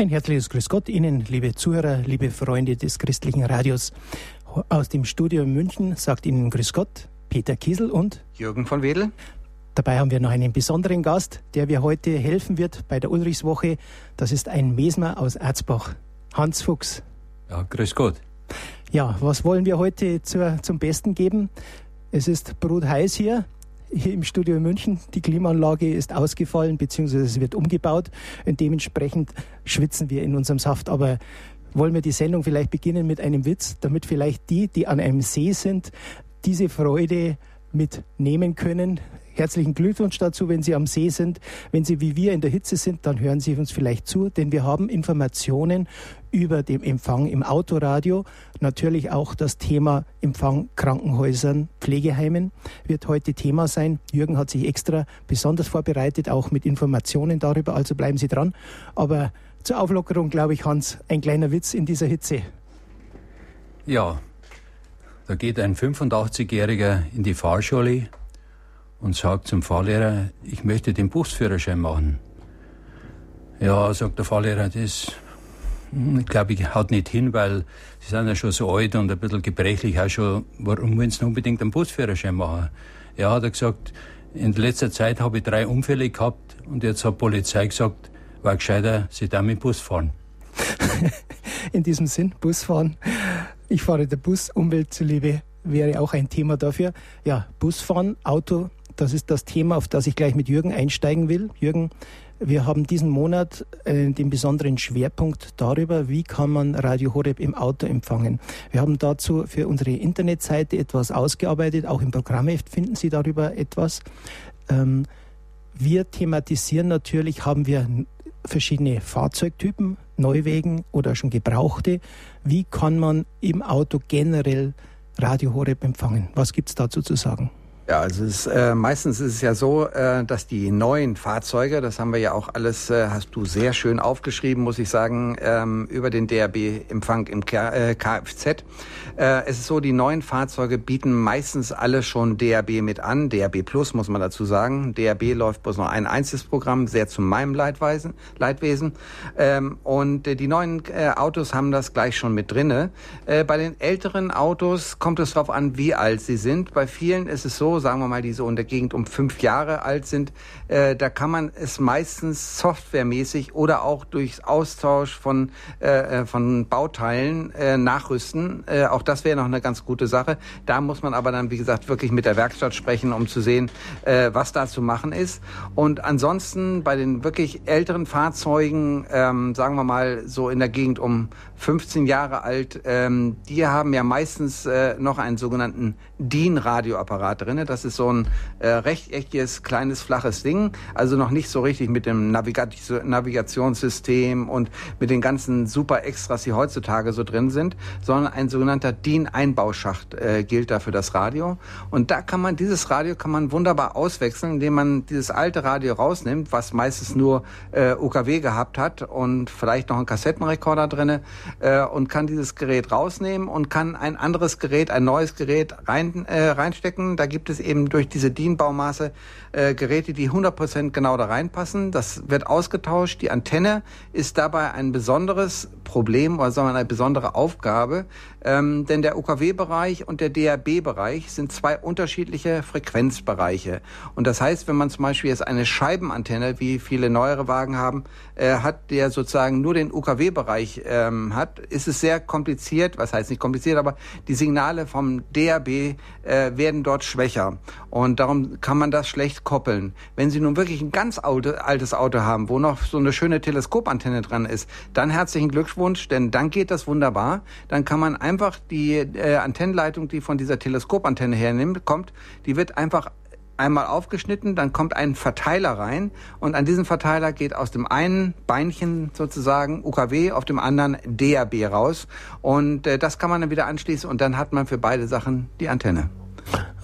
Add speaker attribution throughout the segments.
Speaker 1: Ein herzliches Grüß Gott Ihnen, liebe Zuhörer, liebe Freunde des christlichen Radios. Aus dem Studio München sagt Ihnen Grüß Gott Peter Kiesel und
Speaker 2: Jürgen von Wedel.
Speaker 1: Dabei haben wir noch einen besonderen Gast, der mir heute helfen wird bei der Ulrichswoche. Das ist ein Mesmer aus Erzbach, Hans Fuchs.
Speaker 3: Ja, grüß Gott.
Speaker 1: Ja, was wollen wir heute zur, zum Besten geben? Es ist brutheiß hier hier im Studio in München. Die Klimaanlage ist ausgefallen, beziehungsweise es wird umgebaut. Und dementsprechend schwitzen wir in unserem Saft. Aber wollen wir die Sendung vielleicht beginnen mit einem Witz, damit vielleicht die, die an einem See sind, diese Freude mitnehmen können. Herzlichen Glückwunsch dazu, wenn Sie am See sind. Wenn Sie wie wir in der Hitze sind, dann hören Sie uns vielleicht zu, denn wir haben Informationen über den Empfang im Autoradio. Natürlich auch das Thema Empfang Krankenhäusern, Pflegeheimen wird heute Thema sein. Jürgen hat sich extra besonders vorbereitet, auch mit Informationen darüber, also bleiben Sie dran. Aber zur Auflockerung, glaube ich, Hans, ein kleiner Witz in dieser Hitze.
Speaker 3: Ja, da geht ein 85-Jähriger in die Fahrschule und sagt zum Fahrlehrer, ich möchte den Busführerschein machen. Ja, sagt der Fahrlehrer, das hm, glaube ich haut nicht hin, weil Sie sind ja schon so alt und ein bisschen gebrechlich auch schon. Warum wollen Sie unbedingt einen Busführerschein machen? Ja, hat er gesagt, in letzter Zeit habe ich drei Unfälle gehabt und jetzt hat die Polizei gesagt, war gescheiter, Sie da mit Bus fahren.
Speaker 1: in diesem Sinn, Busfahren. Ich fahre der Bus, Umwelt zuliebe wäre auch ein Thema dafür. Ja, Busfahren, Auto, das ist das Thema, auf das ich gleich mit Jürgen einsteigen will. Jürgen, wir haben diesen Monat äh, den besonderen Schwerpunkt darüber, wie kann man Radio Horeb im Auto empfangen. Wir haben dazu für unsere Internetseite etwas ausgearbeitet, auch im Programmheft finden Sie darüber etwas. Ähm, wir thematisieren natürlich, haben wir verschiedene Fahrzeugtypen, Neuwegen oder schon gebrauchte. Wie kann man im Auto generell Radio Horeb empfangen? Was gibt es dazu zu sagen?
Speaker 2: Ja, also es, äh, meistens ist es ja so, äh, dass die neuen Fahrzeuge, das haben wir ja auch alles, äh, hast du sehr schön aufgeschrieben, muss ich sagen, ähm, über den DRB-Empfang im K äh, Kfz. Äh, es ist so, die neuen Fahrzeuge bieten meistens alle schon DRB mit an, DRB Plus muss man dazu sagen. DRB läuft bloß noch ein einziges Programm, sehr zu meinem Leidweisen, Leidwesen. Ähm, und äh, die neuen äh, Autos haben das gleich schon mit drinne. Äh, bei den älteren Autos kommt es darauf an, wie alt sie sind. Bei vielen ist es so, sagen wir mal, die so in der Gegend um fünf Jahre alt sind, äh, da kann man es meistens softwaremäßig oder auch durch Austausch von, äh, äh, von Bauteilen äh, nachrüsten. Äh, auch das wäre noch eine ganz gute Sache. Da muss man aber dann, wie gesagt, wirklich mit der Werkstatt sprechen, um zu sehen, äh, was da zu machen ist. Und ansonsten bei den wirklich älteren Fahrzeugen, ähm, sagen wir mal so in der Gegend um 15 Jahre alt, ähm, die haben ja meistens äh, noch einen sogenannten DIN-Radioapparat drin. Das ist so ein äh, rechteckiges, kleines, flaches Ding. Also noch nicht so richtig mit dem Navigat Navigationssystem und mit den ganzen super Extras, die heutzutage so drin sind, sondern ein sogenannter DIN-Einbauschacht äh, gilt da für das Radio. Und da kann man, dieses Radio kann man wunderbar auswechseln, indem man dieses alte Radio rausnimmt, was meistens nur äh, UKW gehabt hat und vielleicht noch einen Kassettenrekorder drinne äh, und kann dieses Gerät rausnehmen und kann ein anderes Gerät, ein neues Gerät rein, äh, reinstecken. Da gibt es eben durch diese DIN-Baumaße äh, Geräte, die 100% genau da reinpassen. Das wird ausgetauscht. Die Antenne ist dabei ein besonderes Problem oder sagen wir eine besondere Aufgabe, ähm, denn der UKW-Bereich und der DAB-Bereich sind zwei unterschiedliche Frequenzbereiche. Und das heißt, wenn man zum Beispiel jetzt eine Scheibenantenne, wie viele neuere Wagen haben, äh, hat, der sozusagen nur den UKW-Bereich ähm, hat, ist es sehr kompliziert, was heißt nicht kompliziert, aber die Signale vom DAB äh, werden dort schwächer. Und darum kann man das schlecht koppeln. Wenn Sie nun wirklich ein ganz altes Auto haben, wo noch so eine schöne Teleskopantenne dran ist, dann herzlichen Glückwunsch, denn dann geht das wunderbar. Dann kann man einfach die äh, Antennenleitung, die von dieser Teleskopantenne hernimmt, kommt, die wird einfach einmal aufgeschnitten, dann kommt ein Verteiler rein und an diesem Verteiler geht aus dem einen Beinchen sozusagen UKW, auf dem anderen DAB raus und äh, das kann man dann wieder anschließen und dann hat man für beide Sachen die Antenne.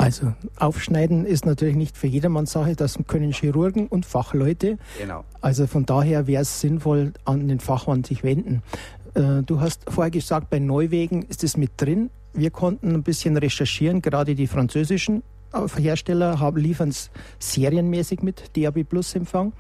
Speaker 1: Also aufschneiden ist natürlich nicht für jedermanns Sache, das können Chirurgen und Fachleute. Genau. Also von daher wäre es sinnvoll, an den Fachmann sich wenden. Äh, du hast vorher gesagt, bei Neuwegen ist es mit drin. Wir konnten ein bisschen recherchieren, gerade die französischen Hersteller haben, liefern es serienmäßig mit DAB Plus Empfang.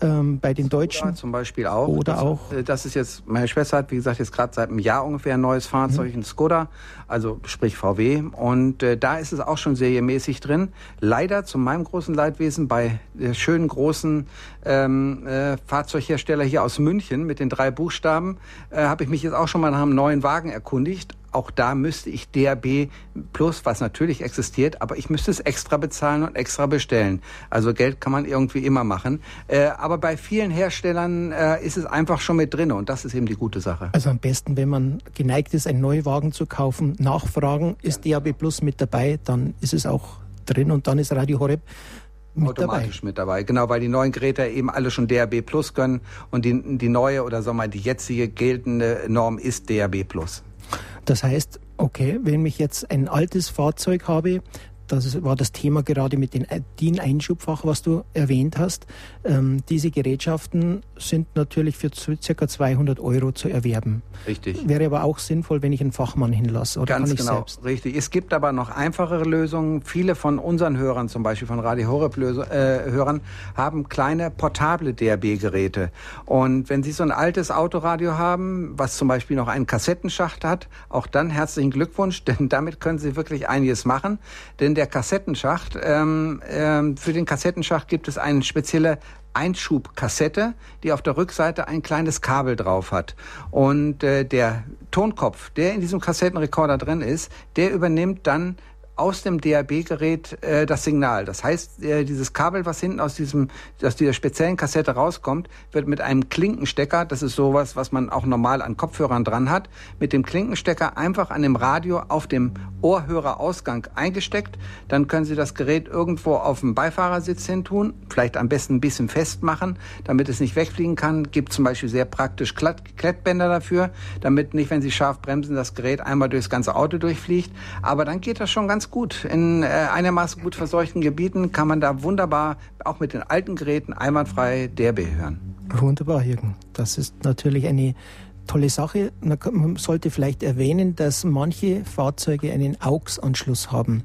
Speaker 1: Ähm, bei den Deutschen.
Speaker 2: Oder zum Beispiel auch.
Speaker 1: Oder
Speaker 2: das,
Speaker 1: auch.
Speaker 2: Äh, das ist jetzt, meine Schwester hat, wie gesagt, jetzt gerade seit einem Jahr ungefähr ein neues Fahrzeug, mhm. ein Skoda, also sprich VW. Und äh, da ist es auch schon serienmäßig drin. Leider zu meinem großen Leidwesen bei der schönen großen ähm, äh, Fahrzeughersteller hier aus München mit den drei Buchstaben, äh, habe ich mich jetzt auch schon mal nach einem neuen Wagen erkundigt auch da müsste ich DAB Plus, was natürlich existiert, aber ich müsste es extra bezahlen und extra bestellen. Also Geld kann man irgendwie immer machen. Äh, aber bei vielen Herstellern äh, ist es einfach schon mit drin und das ist eben die gute Sache.
Speaker 1: Also am besten, wenn man geneigt ist, einen Neuwagen zu kaufen, nachfragen, ist DAB Plus mit dabei, dann ist es auch drin und dann ist Radio Horeb mit
Speaker 2: automatisch
Speaker 1: dabei.
Speaker 2: mit dabei. Genau, weil die neuen Geräte eben alle schon DAB Plus können und die, die neue oder sagen wir mal die jetzige geltende Norm ist DAB Plus.
Speaker 1: Das heißt, okay, wenn ich jetzt ein altes Fahrzeug habe, das war das Thema gerade mit dem DIN-Einschubfach, was du erwähnt hast. Ähm, diese Gerätschaften sind natürlich für ca. 200 Euro zu erwerben.
Speaker 2: Richtig.
Speaker 1: Wäre aber auch sinnvoll, wenn ich einen Fachmann hinlasse. Oder
Speaker 2: Ganz
Speaker 1: kann ich
Speaker 2: genau,
Speaker 1: selbst?
Speaker 2: richtig. Es gibt aber noch einfachere Lösungen. Viele von unseren Hörern, zum Beispiel von Radio Horeb äh, Hörern, haben kleine portable DRB-Geräte. Und wenn Sie so ein altes Autoradio haben, was zum Beispiel noch einen Kassettenschacht hat, auch dann herzlichen Glückwunsch, denn damit können Sie wirklich einiges machen. Denn der Kassettenschacht. Ähm, ähm, für den Kassettenschacht gibt es eine spezielle Einschubkassette, die auf der Rückseite ein kleines Kabel drauf hat. Und äh, der Tonkopf, der in diesem Kassettenrekorder drin ist, der übernimmt dann aus dem DAB-Gerät äh, das Signal. Das heißt, äh, dieses Kabel, was hinten aus diesem, aus dieser speziellen Kassette rauskommt, wird mit einem Klinkenstecker, das ist sowas, was man auch normal an Kopfhörern dran hat, mit dem Klinkenstecker einfach an dem Radio auf dem Ohrhörerausgang eingesteckt. Dann können Sie das Gerät irgendwo auf dem Beifahrersitz hin tun, vielleicht am besten ein bisschen festmachen, damit es nicht wegfliegen kann. Gibt zum Beispiel sehr praktisch Klettbänder dafür, damit nicht, wenn Sie scharf bremsen, das Gerät einmal durchs ganze Auto durchfliegt. Aber dann geht das schon ganz ganz gut. In äh, einigermaßen gut verseuchten Gebieten kann man da wunderbar, auch mit den alten Geräten, einwandfrei DRB hören.
Speaker 1: Wunderbar, Jürgen. Das ist natürlich eine tolle Sache. Man sollte vielleicht erwähnen, dass manche Fahrzeuge einen AUX-Anschluss haben.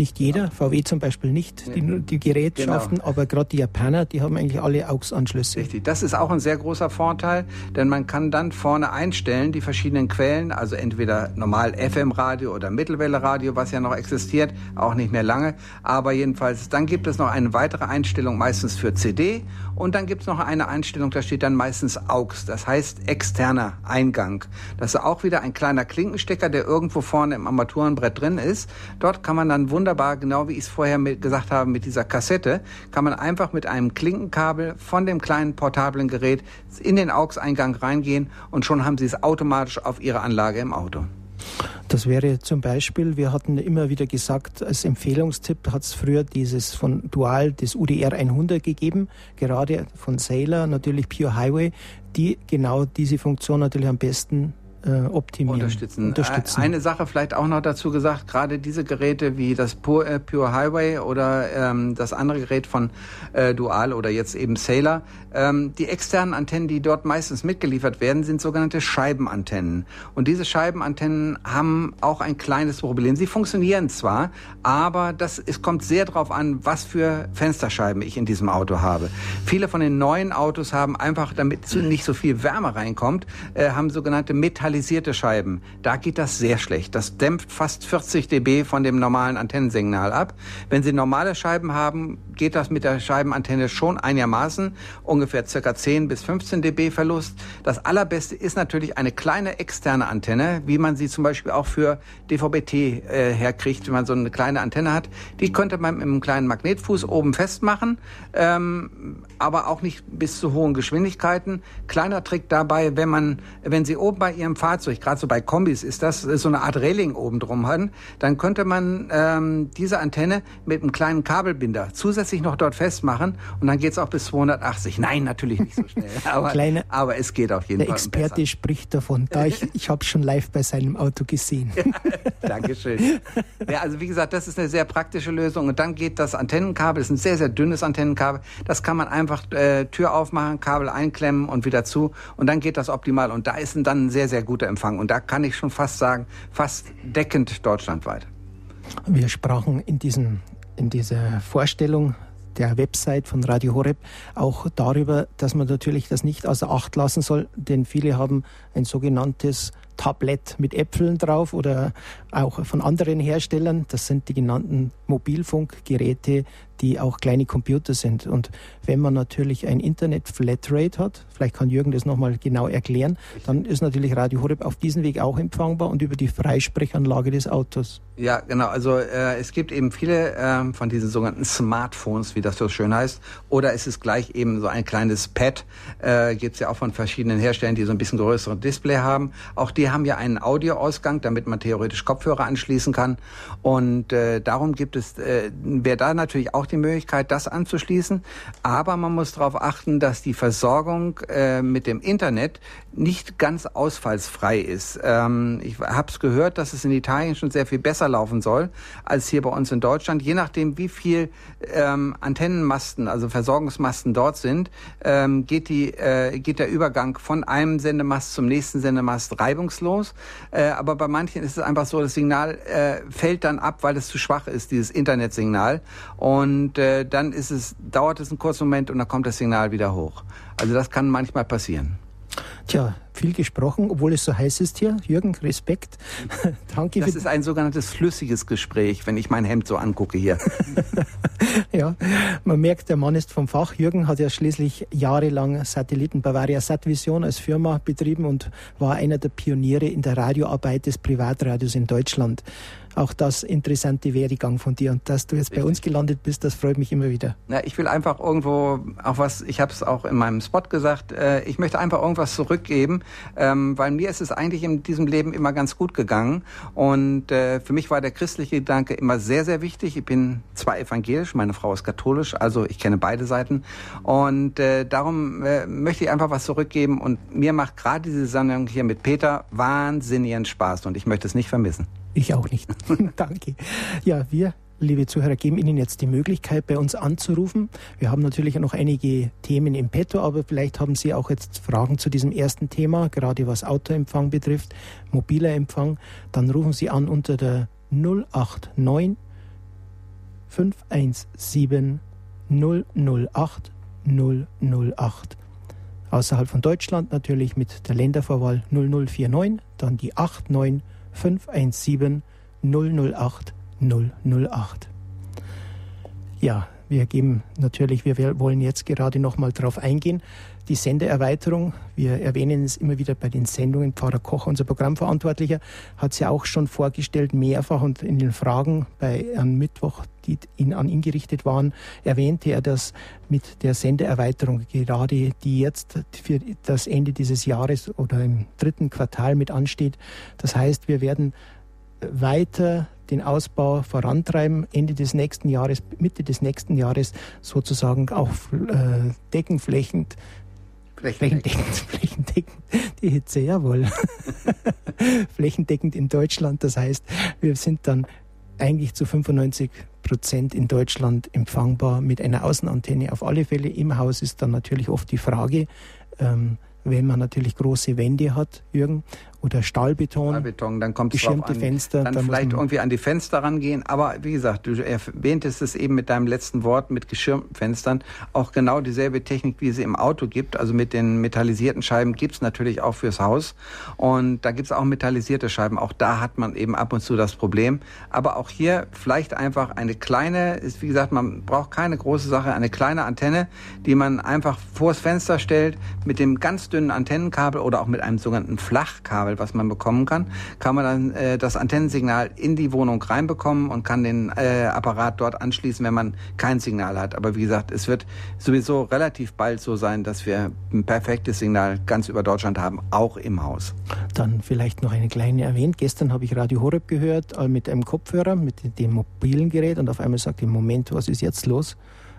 Speaker 1: Nicht jeder, VW zum Beispiel nicht, die, die Gerätschaften, genau. aber gerade die Japaner, die haben eigentlich alle AUX-Anschlüsse.
Speaker 2: Richtig, das ist auch ein sehr großer Vorteil, denn man kann dann vorne einstellen, die verschiedenen Quellen, also entweder normal FM-Radio oder Mittelwelle-Radio, was ja noch existiert, auch nicht mehr lange, aber jedenfalls, dann gibt es noch eine weitere Einstellung, meistens für CD und dann gibt es noch eine Einstellung, da steht dann meistens AUX, das heißt externer Eingang. Das ist auch wieder ein kleiner Klinkenstecker, der irgendwo vorne im Armaturenbrett drin ist. Dort kann man dann wunderbar genau wie ich es vorher mit, gesagt habe, mit dieser Kassette, kann man einfach mit einem Klinkenkabel von dem kleinen portablen Gerät in den AUX-Eingang reingehen und schon haben Sie es automatisch auf Ihre Anlage im Auto.
Speaker 1: Das wäre zum Beispiel, wir hatten immer wieder gesagt, als Empfehlungstipp hat es früher dieses von Dual, das UDR 100 gegeben, gerade von Sailor, natürlich Pure Highway, die genau diese Funktion natürlich am besten äh, optimieren.
Speaker 2: Unterstützen. Unterstützen. Eine Sache vielleicht auch noch dazu gesagt, gerade diese Geräte wie das Pure, äh, Pure Highway oder ähm, das andere Gerät von äh, Dual oder jetzt eben Sailor, ähm, die externen Antennen, die dort meistens mitgeliefert werden, sind sogenannte Scheibenantennen. Und diese Scheibenantennen haben auch ein kleines Problem. Sie funktionieren zwar, aber das, es kommt sehr darauf an, was für Fensterscheiben ich in diesem Auto habe. Viele von den neuen Autos haben einfach, damit nicht so viel Wärme reinkommt, äh, haben sogenannte Metall metallisierte Scheiben, da geht das sehr schlecht. Das dämpft fast 40 dB von dem normalen Antennensignal ab. Wenn Sie normale Scheiben haben, geht das mit der Scheibenantenne schon einigermaßen, ungefähr circa 10 bis 15 dB Verlust. Das allerbeste ist natürlich eine kleine externe Antenne, wie man sie zum Beispiel auch für DVB-T äh, herkriegt, wenn man so eine kleine Antenne hat. Die könnte man mit einem kleinen Magnetfuß oben festmachen, ähm, aber auch nicht bis zu hohen Geschwindigkeiten. Kleiner Trick dabei, wenn man, wenn Sie oben bei Ihrem Fahrzeug, gerade so bei Kombis ist das so eine Art Reling oben drum haben, dann könnte man ähm, diese Antenne mit einem kleinen Kabelbinder zusätzlich noch dort festmachen und dann geht es auch bis 280. Nein, natürlich nicht so schnell, aber,
Speaker 1: Kleine,
Speaker 2: aber es geht auf jeden
Speaker 1: der
Speaker 2: Fall.
Speaker 1: Der Experte besser. spricht davon, da ich, ich habe schon live bei seinem Auto gesehen.
Speaker 2: Dankeschön. Ja, also wie gesagt, das ist eine sehr praktische Lösung und dann geht das Antennenkabel, das ist ein sehr, sehr dünnes Antennenkabel, das kann man einfach äh, Tür aufmachen, Kabel einklemmen und wieder zu und dann geht das optimal und da ist dann ein sehr, sehr guter Empfang. Und da kann ich schon fast sagen, fast deckend deutschlandweit.
Speaker 1: Wir sprachen in, diesem, in dieser Vorstellung der Website von Radio Horeb auch darüber, dass man natürlich das nicht außer Acht lassen soll, denn viele haben ein sogenanntes Tablett mit Äpfeln drauf oder auch von anderen Herstellern. Das sind die genannten Mobilfunkgeräte, die auch kleine Computer sind. Und wenn man natürlich ein Internet-Flatrate hat, vielleicht kann Jürgen das nochmal genau erklären, dann ist natürlich Radio Horeb auf diesem Weg auch empfangbar und über die Freisprechanlage des Autos.
Speaker 2: Ja, genau. Also äh, es gibt eben viele äh, von diesen sogenannten Smartphones, wie das so schön heißt. Oder es ist gleich eben so ein kleines Pad. Äh, gibt es ja auch von verschiedenen Herstellern, die so ein bisschen größere Display haben. Auch die haben ja einen Audioausgang, damit man theoretisch Kopfhörer anschließen kann. Und äh, darum gibt es, äh, wer da natürlich auch die Möglichkeit, das anzuschließen. Aber man muss darauf achten, dass die Versorgung äh, mit dem Internet nicht ganz ausfallsfrei ist. Ähm, ich habe es gehört, dass es in Italien schon sehr viel besser laufen soll als hier bei uns in Deutschland. Je nachdem, wie viel ähm, Antennenmasten, also Versorgungsmasten dort sind, ähm, geht, die, äh, geht der Übergang von einem Sendemast zum nächsten Sendemast reibungslos. Äh, aber bei manchen ist es einfach so, das Signal äh, fällt dann ab, weil es zu schwach ist, dieses Internetsignal. Und äh, dann ist es, dauert es einen kurzen Moment und dann kommt das Signal wieder hoch. Also das kann manchmal passieren.
Speaker 1: Tja, viel gesprochen, obwohl es so heiß ist hier. Jürgen, Respekt.
Speaker 2: Danke. Das ist ein sogenanntes flüssiges Gespräch, wenn ich mein Hemd so angucke hier.
Speaker 1: ja, man merkt, der Mann ist vom Fach. Jürgen hat ja schließlich jahrelang Satelliten Bavaria Satvision als Firma betrieben und war einer der Pioniere in der Radioarbeit des Privatradios in Deutschland auch das interessante Werdegang von dir. Und dass du jetzt bei uns gelandet bist, das freut mich immer wieder.
Speaker 2: Ja, ich will einfach irgendwo auch was, ich habe es auch in meinem Spot gesagt, äh, ich möchte einfach irgendwas zurückgeben, ähm, weil mir ist es eigentlich in diesem Leben immer ganz gut gegangen. Und äh, für mich war der christliche Gedanke immer sehr, sehr wichtig. Ich bin zwar evangelisch, meine Frau ist katholisch, also ich kenne beide Seiten. Und äh, darum äh, möchte ich einfach was zurückgeben. Und mir macht gerade diese Sendung hier mit Peter wahnsinnigen Spaß und ich möchte es nicht vermissen.
Speaker 1: Ich auch nicht. Danke. Ja, wir, liebe Zuhörer, geben Ihnen jetzt die Möglichkeit, bei uns anzurufen. Wir haben natürlich noch einige Themen im Petto, aber vielleicht haben Sie auch jetzt Fragen zu diesem ersten Thema, gerade was Autoempfang betrifft, mobiler Empfang. Dann rufen Sie an unter der 089 517 008 008. Außerhalb von Deutschland natürlich mit der Ländervorwahl 0049, dann die 89 517 008 008. Ja, wir geben natürlich, wir wollen jetzt gerade noch mal darauf eingehen. Die Sendeerweiterung, wir erwähnen es immer wieder bei den Sendungen. Pfarrer Koch, unser Programmverantwortlicher, hat es ja auch schon vorgestellt, mehrfach und in den Fragen bei am Mittwoch, die ihn, an ihn gerichtet waren, erwähnte er das mit der Sendeerweiterung, gerade die jetzt für das Ende dieses Jahres oder im dritten Quartal mit ansteht. Das heißt, wir werden weiter den Ausbau vorantreiben, Ende des nächsten Jahres, Mitte des nächsten Jahres sozusagen auch äh, deckenflächend Flächendeckend, flächendeckend, die Hitze, jawohl. flächendeckend in Deutschland. Das heißt, wir sind dann eigentlich zu 95 Prozent in Deutschland empfangbar mit einer Außenantenne. Auf alle Fälle im Haus ist dann natürlich oft die Frage, ähm, wenn man natürlich große Wände hat, Jürgen, oder Stahlbeton,
Speaker 2: Stahlbeton dann kommt es an, Fenster. Dann, dann vielleicht irgendwie an die Fenster rangehen. Aber wie gesagt, du erwähntest es eben mit deinem letzten Wort, mit geschirmten Fenstern. Auch genau dieselbe Technik, wie sie im Auto gibt. Also mit den metallisierten Scheiben gibt's natürlich auch fürs Haus. Und da gibt's auch metallisierte Scheiben. Auch da hat man eben ab und zu das Problem. Aber auch hier vielleicht einfach eine kleine, ist wie gesagt, man braucht keine große Sache, eine kleine Antenne, die man einfach vors Fenster stellt mit dem ganz dünnen Antennenkabel oder auch mit einem sogenannten Flachkabel Kabel, was man bekommen kann, kann man dann äh, das Antennensignal in die Wohnung reinbekommen und kann den äh, Apparat dort anschließen, wenn man kein Signal hat. Aber wie gesagt, es wird sowieso relativ bald so sein, dass wir ein perfektes Signal ganz über Deutschland haben, auch im Haus.
Speaker 1: Dann vielleicht noch eine kleine erwähnt. Gestern habe ich Radio Horeb gehört äh, mit einem Kopfhörer, mit dem mobilen Gerät und auf einmal sagt im Moment, was ist jetzt los?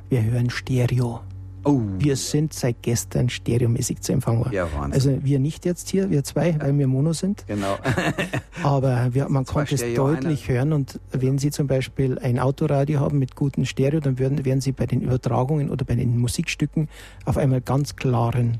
Speaker 1: Wir hören Stereo. Oh. Wir sind seit gestern stereomäßig zu empfangen. Ja, Wahnsinn. Also wir nicht jetzt hier, wir zwei, weil wir Mono sind. Genau. Aber wir, man konnte es deutlich einer. hören und wenn Sie zum Beispiel ein Autoradio haben mit gutem Stereo, dann werden, werden Sie bei den Übertragungen oder bei den Musikstücken auf einmal ganz klaren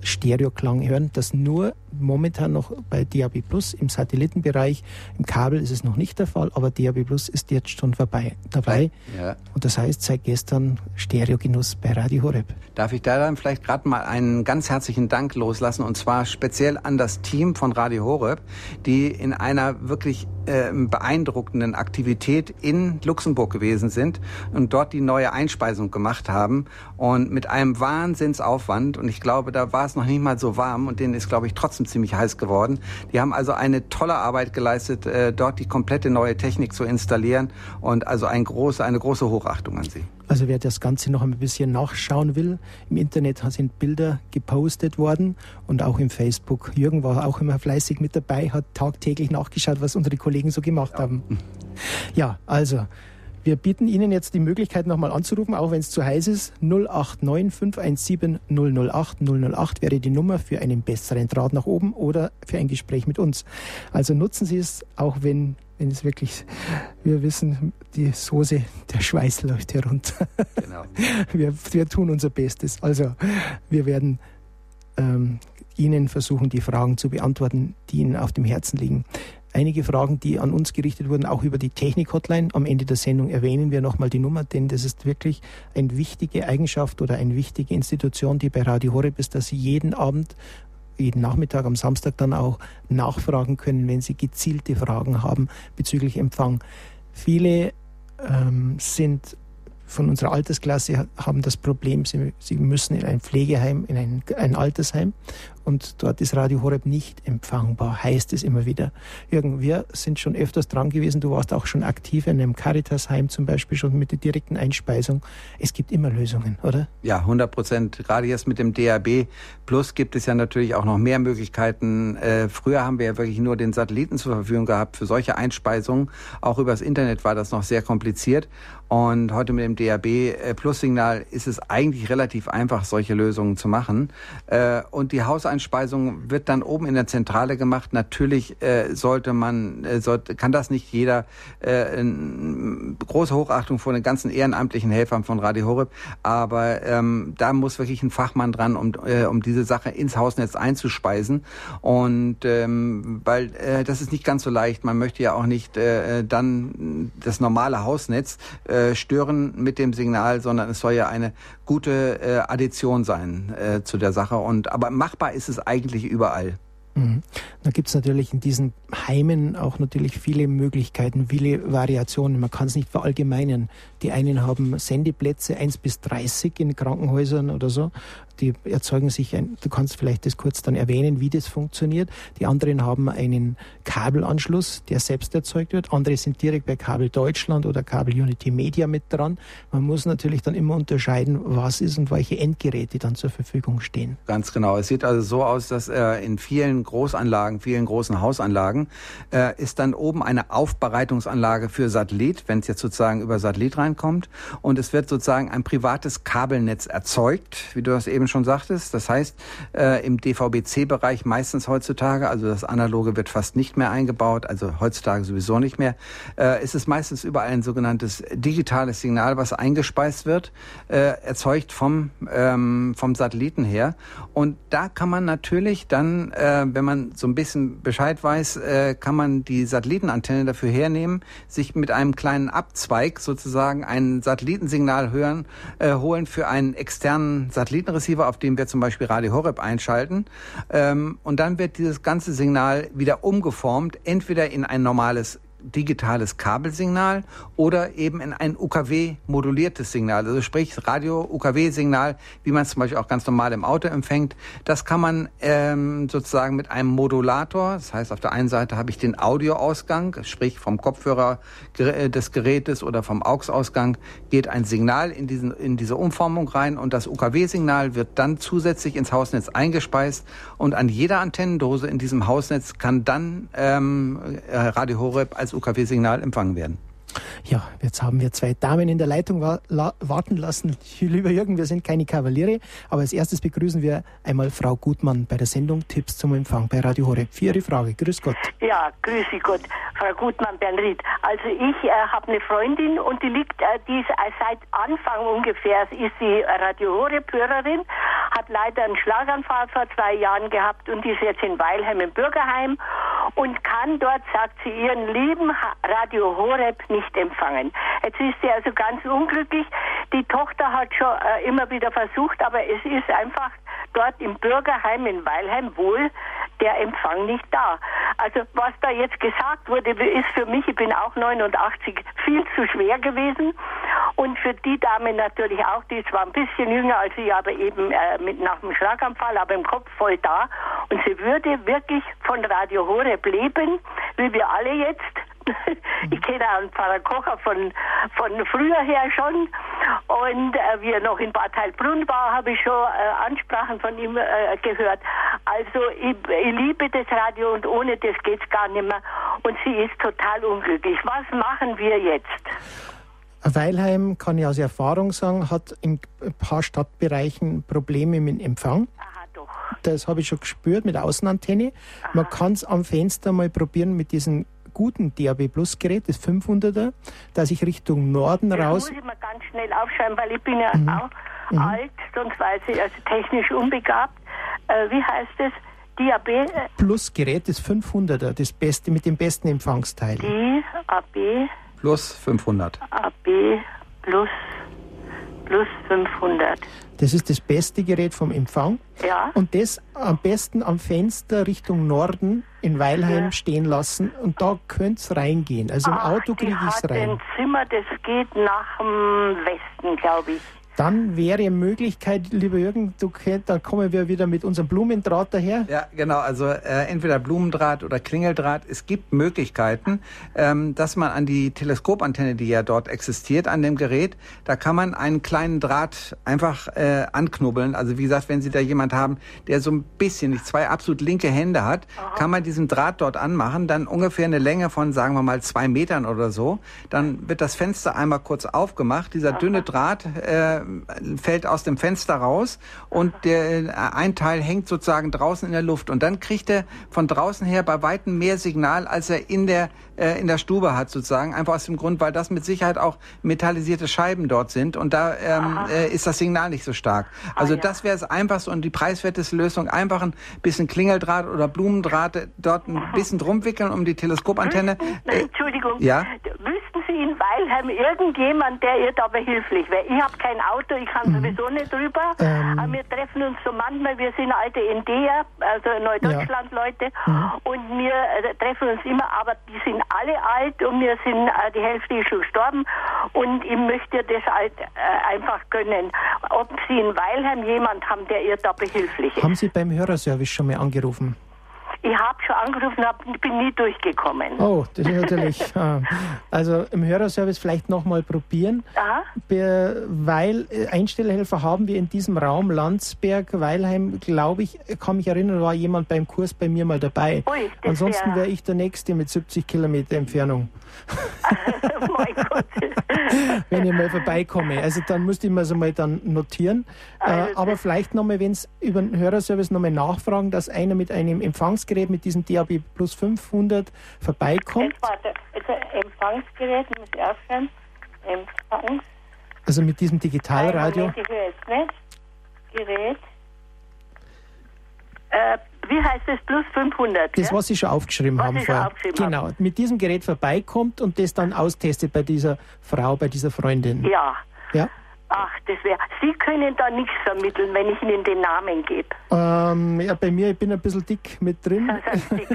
Speaker 1: Stereoklang hören, dass nur momentan noch bei DAB Plus im Satellitenbereich. Im Kabel ist es noch nicht der Fall, aber DAB Plus ist jetzt schon vorbei, dabei. Ja. Und das heißt, seit gestern Stereogenuss bei Radio Horeb.
Speaker 2: Darf ich da dann vielleicht gerade mal einen ganz herzlichen Dank loslassen und zwar speziell an das Team von Radio Horeb, die in einer wirklich äh, beeindruckenden Aktivität in Luxemburg gewesen sind und dort die neue Einspeisung gemacht haben und mit einem Wahnsinnsaufwand und ich glaube, da war es noch nicht mal so warm und denen ist, glaube ich, trotzdem ziemlich heiß geworden. Die haben also eine tolle Arbeit geleistet, äh, dort die komplette neue Technik zu installieren und also ein große, eine große Hochachtung an sie.
Speaker 1: Also wer das Ganze noch ein bisschen nachschauen will, im Internet sind Bilder gepostet worden und auch im Facebook. Jürgen war auch immer fleißig mit dabei, hat tagtäglich nachgeschaut, was unsere Kollegen so gemacht ja. haben. Ja, also wir bieten Ihnen jetzt die Möglichkeit, nochmal anzurufen, auch wenn es zu heiß ist. 089 517 008 008 wäre die Nummer für einen besseren Draht nach oben oder für ein Gespräch mit uns. Also nutzen Sie es, auch wenn, wenn es wirklich, wir wissen, die Soße, der Schweiß läuft herunter. Genau. Wir, wir tun unser Bestes. Also wir werden ähm, Ihnen versuchen, die Fragen zu beantworten, die Ihnen auf dem Herzen liegen einige Fragen, die an uns gerichtet wurden, auch über die Technik-Hotline. Am Ende der Sendung erwähnen wir nochmal die Nummer, denn das ist wirklich eine wichtige Eigenschaft oder eine wichtige Institution, die bei Radio Horeb ist, dass Sie jeden Abend jeden Nachmittag, am Samstag dann auch nachfragen können, wenn Sie gezielte Fragen haben bezüglich Empfang. Viele ähm, sind von unserer Altersklasse haben das Problem, sie, sie müssen in ein Pflegeheim, in ein, ein Altersheim und dort ist Radio Horeb nicht empfangbar, heißt es immer wieder. Jürgen, wir sind schon öfters dran gewesen, du warst auch schon aktiv in einem Caritasheim zum Beispiel schon mit der direkten Einspeisung. Es gibt immer Lösungen, oder?
Speaker 2: Ja, 100 Prozent. Gerade jetzt mit dem DAB Plus gibt es ja natürlich auch noch mehr Möglichkeiten. Äh, früher haben wir ja wirklich nur den Satelliten zur Verfügung gehabt für solche Einspeisungen. Auch übers Internet war das noch sehr kompliziert. Und heute mit dem DAB äh, Plus Signal ist es eigentlich relativ einfach, solche Lösungen zu machen. Äh, und die Hauseinspeisung Einspeisung wird dann oben in der Zentrale gemacht. Natürlich äh, sollte man, äh, sollte, kann das nicht jeder. Äh, große Hochachtung vor den ganzen ehrenamtlichen Helfern von Radio Horeb, aber ähm, da muss wirklich ein Fachmann dran, um, äh, um diese Sache ins Hausnetz einzuspeisen. Und ähm, weil äh, das ist nicht ganz so leicht. Man möchte ja auch nicht äh, dann das normale Hausnetz äh, stören mit dem Signal, sondern es soll ja eine gute äh, Addition sein äh, zu der Sache. Und aber machbar ist es eigentlich überall.
Speaker 1: Mhm. Da gibt es natürlich in diesen Heimen auch natürlich viele Möglichkeiten, viele Variationen. Man kann es nicht verallgemeinern. Die einen haben Sendeplätze 1 bis 30 in Krankenhäusern oder so die erzeugen sich ein, du kannst vielleicht das kurz dann erwähnen, wie das funktioniert. Die anderen haben einen Kabelanschluss, der selbst erzeugt wird. Andere sind direkt bei Kabel Deutschland oder Kabel Unity Media mit dran. Man muss natürlich dann immer unterscheiden, was ist und welche Endgeräte dann zur Verfügung stehen.
Speaker 2: Ganz genau. Es sieht also so aus, dass äh, in vielen Großanlagen, vielen großen Hausanlagen, äh, ist dann oben eine Aufbereitungsanlage für Satellit, wenn es jetzt sozusagen über Satellit reinkommt. Und es wird sozusagen ein privates Kabelnetz erzeugt, wie du das eben schon sagtest. Das heißt, äh, im DVB-C-Bereich meistens heutzutage, also das Analoge wird fast nicht mehr eingebaut, also heutzutage sowieso nicht mehr, äh, ist es meistens überall ein sogenanntes digitales Signal, was eingespeist wird, äh, erzeugt vom, ähm, vom Satelliten her. Und da kann man natürlich dann, äh, wenn man so ein bisschen Bescheid weiß, äh, kann man die Satellitenantenne dafür hernehmen, sich mit einem kleinen Abzweig sozusagen ein Satellitensignal hören, äh, holen für einen externen Satellitenreceiver Receiver, auf dem wir zum Beispiel Radio Horeb einschalten. Ähm, und dann wird dieses ganze Signal wieder umgeformt, entweder in ein normales digitales Kabelsignal oder eben in ein UKW-moduliertes Signal. Also sprich Radio-UKW-Signal, wie man es zum Beispiel auch ganz normal im Auto empfängt. Das kann man ähm, sozusagen mit einem Modulator, das heißt auf der einen Seite habe ich den Audioausgang, sprich vom Kopfhörer äh, des Gerätes oder vom AUX-Ausgang geht ein Signal in, diesen, in diese Umformung rein und das UKW-Signal wird dann zusätzlich ins Hausnetz eingespeist und an jeder Antennendose in diesem Hausnetz kann dann ähm, äh, Radio Horeb als UKW-Signal empfangen werden.
Speaker 1: Ja, jetzt haben wir zwei Damen in der Leitung wa la warten lassen. Lieber Jürgen, wir sind keine Kavaliere, aber als erstes begrüßen wir einmal Frau Gutmann bei der Sendung Tipps zum Empfang bei Radio Horeb. Für Ihre Frage. Grüß Gott.
Speaker 4: Ja, grüße Gott, Frau Gutmann Bernried. Also ich äh, habe eine Freundin und die liegt, äh, die ist äh, seit Anfang ungefähr, ist sie Radio Horeb Hörerin, hat leider einen Schlaganfall vor zwei Jahren gehabt und ist jetzt in Weilheim im Bürgerheim und kann dort, sagt sie, ihren lieben Radio Horeb nicht empfangen. Jetzt ist sie also ganz unglücklich. Die Tochter hat schon äh, immer wieder versucht, aber es ist einfach dort im Bürgerheim in Weilheim wohl der Empfang nicht da. Also was da jetzt gesagt wurde, ist für mich, ich bin auch 89, viel zu schwer gewesen. Und für die Dame natürlich auch, die ist zwar ein bisschen jünger als ich, aber eben äh, mit nach dem Schlaganfall, aber im Kopf voll da. Und sie würde wirklich von Radio Horeb leben, wie wir alle jetzt. Ich kenne auch einen Pfarrer Kocher von, von früher her schon. Und äh, wie er noch in Bad Heilbrunn war, habe ich schon äh, Ansprachen von ihm äh, gehört. Also ich, ich, liebe das Radio und ohne das geht es gar nicht mehr. Und sie ist total unglücklich. Was machen wir jetzt?
Speaker 1: Weilheim, kann ich aus Erfahrung sagen, hat in ein paar Stadtbereichen Probleme mit dem Empfang. Aha, doch. Das habe ich schon gespürt mit der Außenantenne. Aha. Man kann es am Fenster mal probieren mit diesen guten DAB Plus Gerät, das 500er, dass ich Richtung Norden
Speaker 4: das
Speaker 1: raus.
Speaker 4: Das muss ich mal ganz schnell aufschreiben, weil ich bin ja mhm. auch mhm. alt, sonst weiß ich, also technisch unbegabt. Äh, wie heißt es? DAB? Äh,
Speaker 1: Plus Gerät, das 500er, das beste mit dem besten Empfangsteil.
Speaker 4: DAB
Speaker 2: Plus 500.
Speaker 4: AB Plus plus 500.
Speaker 1: Das ist das beste Gerät vom Empfang.
Speaker 4: Ja.
Speaker 1: Und das am besten am Fenster Richtung Norden in Weilheim ja. stehen lassen und da könnte es reingehen. Also im Ach, Auto kriege ich es rein.
Speaker 4: Ein Zimmer, das geht nach dem Westen, glaube ich.
Speaker 1: Dann wäre eine Möglichkeit, lieber Jürgen, du, dann kommen wir wieder mit unserem Blumendraht daher.
Speaker 2: Ja, genau. Also äh, entweder Blumendraht oder Klingeldraht. Es gibt Möglichkeiten, ähm, dass man an die Teleskopantenne, die ja dort existiert, an dem Gerät, da kann man einen kleinen Draht einfach äh, anknubbeln. Also wie gesagt, wenn Sie da jemand haben, der so ein bisschen, nicht zwei absolut linke Hände hat, Aha. kann man diesen Draht dort anmachen, dann ungefähr eine Länge von, sagen wir mal, zwei Metern oder so. Dann wird das Fenster einmal kurz aufgemacht. Dieser Aha. dünne Draht äh, fällt aus dem Fenster raus und der äh, ein Teil hängt sozusagen draußen in der Luft und dann kriegt er von draußen her bei weitem mehr Signal, als er in der äh, in der Stube hat sozusagen, einfach aus dem Grund, weil das mit Sicherheit auch metallisierte Scheiben dort sind und da ähm, äh, ist das Signal nicht so stark. Also ah, ja. das wäre es einfachste und die preiswerteste Lösung, einfach ein bisschen Klingeldraht oder Blumendraht dort ein bisschen drum wickeln um die Teleskopantenne.
Speaker 4: Äh, Entschuldigung.
Speaker 2: Ja?
Speaker 4: Weilheim irgendjemand, der ihr da behilflich wäre? Ich habe kein Auto, ich kann mhm. sowieso nicht drüber. Ähm. Aber wir treffen uns so manchmal, wir sind alte NDer, also Neudeutschland-Leute, ja. mhm. und wir äh, treffen uns immer, aber die sind alle alt und wir sind, äh, die Hälfte ist schon gestorben und ich möchte das halt äh, einfach gönnen. Ob Sie in Weilheim jemand haben, der ihr da behilflich ist?
Speaker 1: Haben Sie beim Hörerservice schon mal angerufen?
Speaker 4: Ich habe schon angerufen, hab, bin nie durchgekommen.
Speaker 1: Oh, das ist natürlich. Ah. also im Hörerservice vielleicht nochmal probieren. Aha. Weil äh, Einstellhelfer haben wir in diesem Raum Landsberg, Weilheim, glaube ich, kann mich erinnern, war jemand beim Kurs bei mir mal dabei. Ui, Ansonsten wäre ich der Nächste mit 70 Kilometer Entfernung. mein Gott. Wenn ich mal vorbeikomme. Also dann müsste ich mir so mal dann notieren. Also aber vielleicht nochmal, wenn es über den Hörerservice nochmal nachfragen, dass einer mit einem Empfangsgerät mit diesem DAB Plus 500 vorbeikommt. Jetzt warte,
Speaker 4: also Empfangsgerät, muss ich aufhören. Empfangs.
Speaker 1: Also mit diesem Digitalradio.
Speaker 4: Ich höre jetzt nicht. Gerät. Äh, wie heißt es? Plus 500.
Speaker 1: Das, was Sie schon aufgeschrieben was haben vorher. Genau, haben. mit diesem Gerät vorbeikommt und das dann austestet bei dieser Frau, bei dieser Freundin.
Speaker 4: Ja.
Speaker 1: Ja.
Speaker 4: Ach, das wäre. Sie können da nichts vermitteln, wenn ich Ihnen den Namen gebe.
Speaker 1: Ähm, ja, bei mir, ich bin ein bisschen dick mit drin.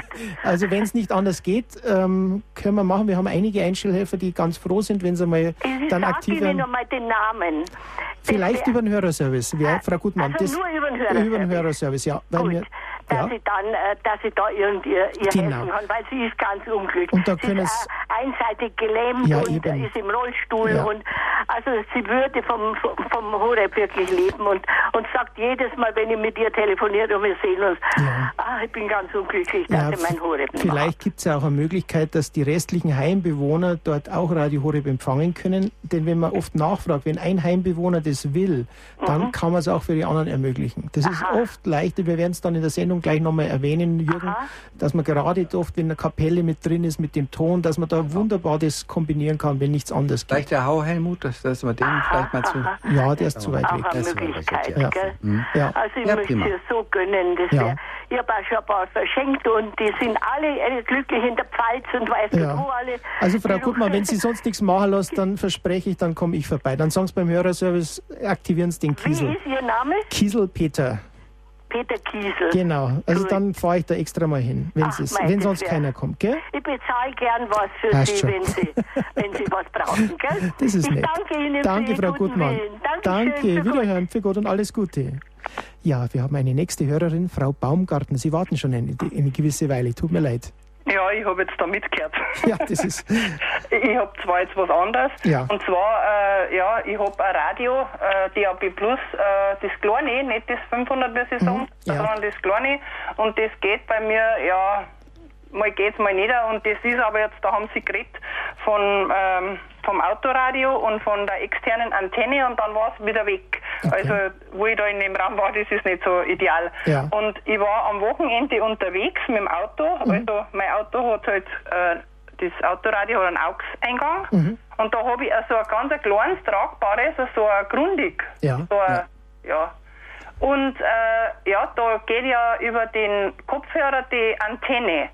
Speaker 1: also wenn es nicht anders geht, ähm, können wir machen. Wir haben einige Einstellhelfer, die ganz froh sind, wenn sie mal ich dann aktiv werden.
Speaker 4: Ich Ihnen nochmal den Namen.
Speaker 1: Vielleicht über den Hörerservice, ja, Frau Gutmann.
Speaker 4: Also das, nur über den Hörerservice.
Speaker 1: Über den Hörerservice, ja.
Speaker 4: Weil Gut. Wir, dass ja. sie dann, äh, dass sie da irgendwie ihr genau. helfen kann, weil sie ist ganz unglücklich.
Speaker 1: Und da
Speaker 4: sie ist äh, einseitig gelähmt ja, und eben. ist im Rollstuhl ja. und also sie würde vom, vom Horeb wirklich leben und, und sagt jedes Mal, wenn ich mit ihr telefoniere und wir sehen uns, ah, ich bin ganz unglücklich, dass ja, ich mein Horeb
Speaker 1: nicht Vielleicht gibt es ja auch eine Möglichkeit, dass die restlichen Heimbewohner dort auch Radio Horeb empfangen können, denn wenn man oft nachfragt, wenn ein Heimbewohner das will, dann mhm. kann man es auch für die anderen ermöglichen. Das Aha. ist oft leichter, wir werden es dann in der Sendung gleich nochmal erwähnen, Jürgen, Aha. dass man gerade oft, wenn eine Kapelle mit drin ist, mit dem Ton, dass man da wunderbar das kombinieren kann, wenn nichts anderes
Speaker 2: geht. Vielleicht der Hau Helmut, dass, dass man den vielleicht mal zu...
Speaker 1: Ja, der ist zu weit weg.
Speaker 4: Das weg ja. Gell?
Speaker 2: Mhm.
Speaker 1: Ja.
Speaker 4: Also ich
Speaker 2: Ja,
Speaker 4: möchte es so gönnen. Das
Speaker 1: Ja.
Speaker 4: ich habe auch schon ein paar verschenkt und die sind alle äh, glücklich in der Pfalz und weiß
Speaker 1: Ja.
Speaker 4: nicht wo alle.
Speaker 1: Also Frau Gutmann, wenn Sie sonst nichts machen lassen, dann verspreche ich, dann komme ich vorbei. Dann sagen Sie beim Hörerservice, aktivieren Sie den
Speaker 4: Wie
Speaker 1: Kiesel.
Speaker 4: ist Ihr Name?
Speaker 1: Kiesel Peter,
Speaker 4: Peter Kiesel.
Speaker 1: genau. Also
Speaker 4: Gut.
Speaker 1: dann fahre ich da extra mal hin, wenn, sonst
Speaker 4: wär-
Speaker 1: keiner kommt, gell?
Speaker 4: Ich bezahle gern was für
Speaker 1: Passt
Speaker 4: Sie, wenn Sie, wenn Sie was brauchen, gell?
Speaker 1: Das ist
Speaker 4: ich
Speaker 1: nett.
Speaker 4: danke Ihnen
Speaker 1: Danke,
Speaker 4: für
Speaker 1: Frau Gutmann.
Speaker 4: Dankeschön,
Speaker 1: Danke, wiederhören, für Gott und alles Gute. Ja, wir haben eine nächste Hörerin, Frau Baumgarten. Sie warten schon eine, eine gewisse Weile, tut mir leid.
Speaker 5: Ja, ich habe jetzt da mitgehört.
Speaker 1: Ja, das ist,
Speaker 5: Ich habe zwar jetzt was anderes.
Speaker 1: Ja.
Speaker 5: Und zwar, äh, ja, ich habe ein Radio, äh, DAB Plus, äh, das kleine, nicht das 500, wie Sie sagen,
Speaker 1: Mhm, ja.
Speaker 5: sondern das kleine. Und das geht bei mir, ja, mal geht's mal nicht. Und das ist aber jetzt, da haben Sie geredet von, ähm, vom Autoradio und von der externen Antenne und dann war es wieder weg. Also, wo ich da in dem Raum war, das ist nicht so ideal.
Speaker 1: Ja.
Speaker 5: Und ich war am Wochenende unterwegs mit dem Auto.
Speaker 1: Mhm.
Speaker 5: Also, mein Auto hat halt, äh, das Autoradio hat einen AUX-Eingang.
Speaker 1: Mhm.
Speaker 5: Und da habe ich so ein ganz kleines, tragbares, so ein Grundig.
Speaker 1: Ja,
Speaker 5: So ein, ja. Und äh, ja, da geht ja über den Kopfhörer die Antenne.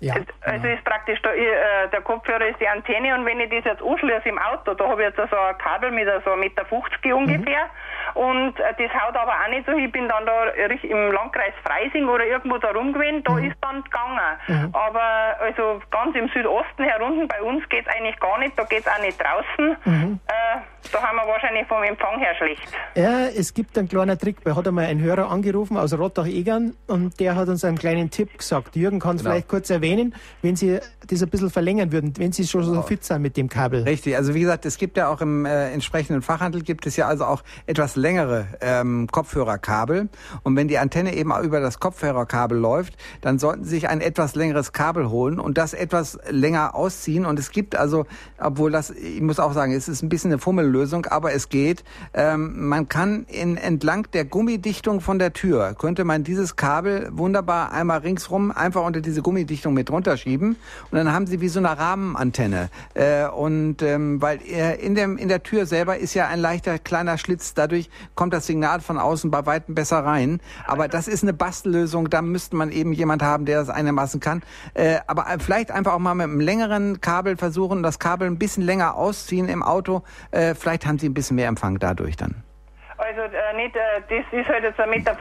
Speaker 1: Ja.
Speaker 5: Also ist praktisch da, äh, der Kopfhörer ist die Antenne und wenn ich das jetzt anschließe im Auto, da habe ich jetzt so ein Kabel mit so 1,50 Meter ungefähr und äh, das haut aber auch nicht so, ich bin dann da im Landkreis Freising oder irgendwo da rum gewesen, da ist dann gegangen. Aber also ganz im Südosten herunten bei uns geht es eigentlich gar nicht, da geht es auch nicht draußen. Äh, da haben wir wahrscheinlich vom Empfang her schlecht.
Speaker 1: Ja, es gibt einen kleinen Trick. Da hat einmal ein Hörer angerufen aus Rottach-Egern und der hat uns einen kleinen Tipp gesagt. Jürgen kann es
Speaker 2: Genau.
Speaker 1: vielleicht kurz erwähnen, wenn Sie das ein bisschen verlängern würden, wenn Sie schon so fit sind mit dem Kabel.
Speaker 2: Richtig, also wie gesagt, es gibt ja auch im äh, entsprechenden Fachhandel gibt es ja also auch etwas längere ähm, Kopfhörerkabel. Und wenn die Antenne eben auch über das Kopfhörerkabel läuft, dann sollten Sie sich ein etwas längeres Kabel holen und das etwas länger ausziehen. Und es gibt also, obwohl das, ich muss auch sagen, es ist ein bisschen eine Fummellösung, aber es geht. Ähm, man kann in, entlang der Gummidichtung von der Tür, könnte man dieses Kabel wunderbar einmal ringsrum einfach unter diese Gummidichtung mit runterschieben und dann haben Sie wie so eine Rahmenantenne. Äh, und ähm, weil äh, in, dem, in der Tür selber ist ja ein leichter kleiner Schlitz, dadurch kommt das Signal von außen bei weitem besser rein. Aber das ist eine Bastellösung, da müsste man eben jemand haben, der das einigermaßen kann. Äh, aber vielleicht einfach auch mal mit einem längeren Kabel versuchen, das Kabel ein bisschen länger ausziehen im Auto. Äh, vielleicht haben Sie ein bisschen mehr Empfang dadurch dann.
Speaker 5: Also äh, nicht, äh, das ist halt jetzt 1,50 Meter.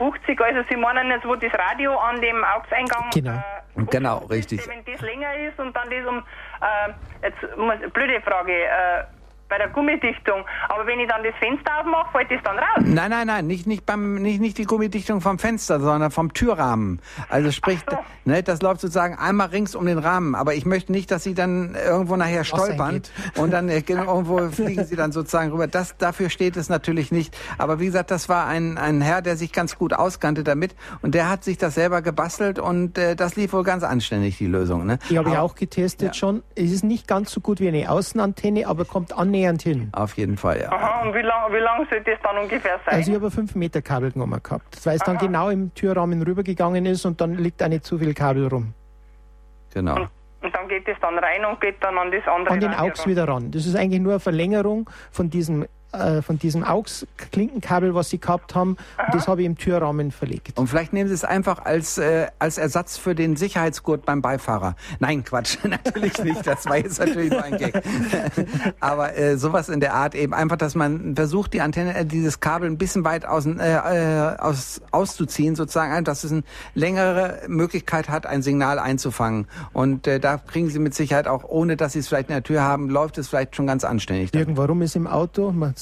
Speaker 5: Also Sie meinen jetzt, wo das Radio an dem AUX-Eingang
Speaker 1: Genau.
Speaker 5: äh,
Speaker 2: Genau,
Speaker 5: umgeschraubt
Speaker 2: richtig.
Speaker 5: Wenn das länger ist und dann das um, äh, jetzt muss, blöde Frage, äh, bei der Gummidichtung, aber wenn ich dann das Fenster aufmache, fällt das dann raus?
Speaker 2: Nein, nein, nein, nicht, nicht, beim, nicht, nicht die Gummidichtung vom Fenster, sondern vom Türrahmen. Also sprich,
Speaker 5: so.
Speaker 2: ne, das läuft sozusagen einmal rings um den Rahmen. Aber ich möchte nicht, dass Sie dann irgendwo nachher stolpern und dann äh, genau, irgendwo fliegen Sie dann sozusagen rüber. Das, dafür steht es natürlich nicht. Aber wie gesagt, das war ein, ein Herr, der sich ganz gut auskannte damit und der hat sich das selber gebastelt und äh, das lief wohl ganz anständig, die Lösung. Ne?
Speaker 1: Die habe ich auch getestet
Speaker 2: Ja.
Speaker 1: schon. Es ist nicht ganz so gut wie eine Außenantenne, aber kommt annähernd hin.
Speaker 2: Auf jeden Fall, ja.
Speaker 5: Aha, und wie lang, wie lang soll das dann ungefähr sein?
Speaker 1: Also ich habe ein 5 Meter Kabel genommen gehabt, weil es dann genau im Türrahmen rübergegangen ist und dann liegt auch nicht zu viel Kabel rum.
Speaker 2: Genau.
Speaker 5: und dann geht das dann rein und geht dann an das andere
Speaker 1: An den AUX wieder ran. Das ist eigentlich nur eine Verlängerung von diesem, äh, von diesem AUX-Klinkenkabel, was sie gehabt haben. Und das habe ich im Türrahmen verlegt.
Speaker 2: Und vielleicht nehmen Sie es einfach als, äh, als Ersatz für den Sicherheitsgurt beim Beifahrer. Nein, Quatsch, natürlich nicht. Das war jetzt natürlich nur ein Gag. Aber äh, sowas in der Art eben einfach, dass man versucht, die Antenne, äh, dieses Kabel ein bisschen weit außen, äh, aus, auszuziehen, sozusagen, dass es eine längere Möglichkeit hat, ein Signal einzufangen. Und da kriegen Sie mit Sicherheit auch, ohne dass Sie es vielleicht in der Tür haben, läuft es vielleicht schon ganz anständig.
Speaker 1: Jürgen, warum ist im Auto, man,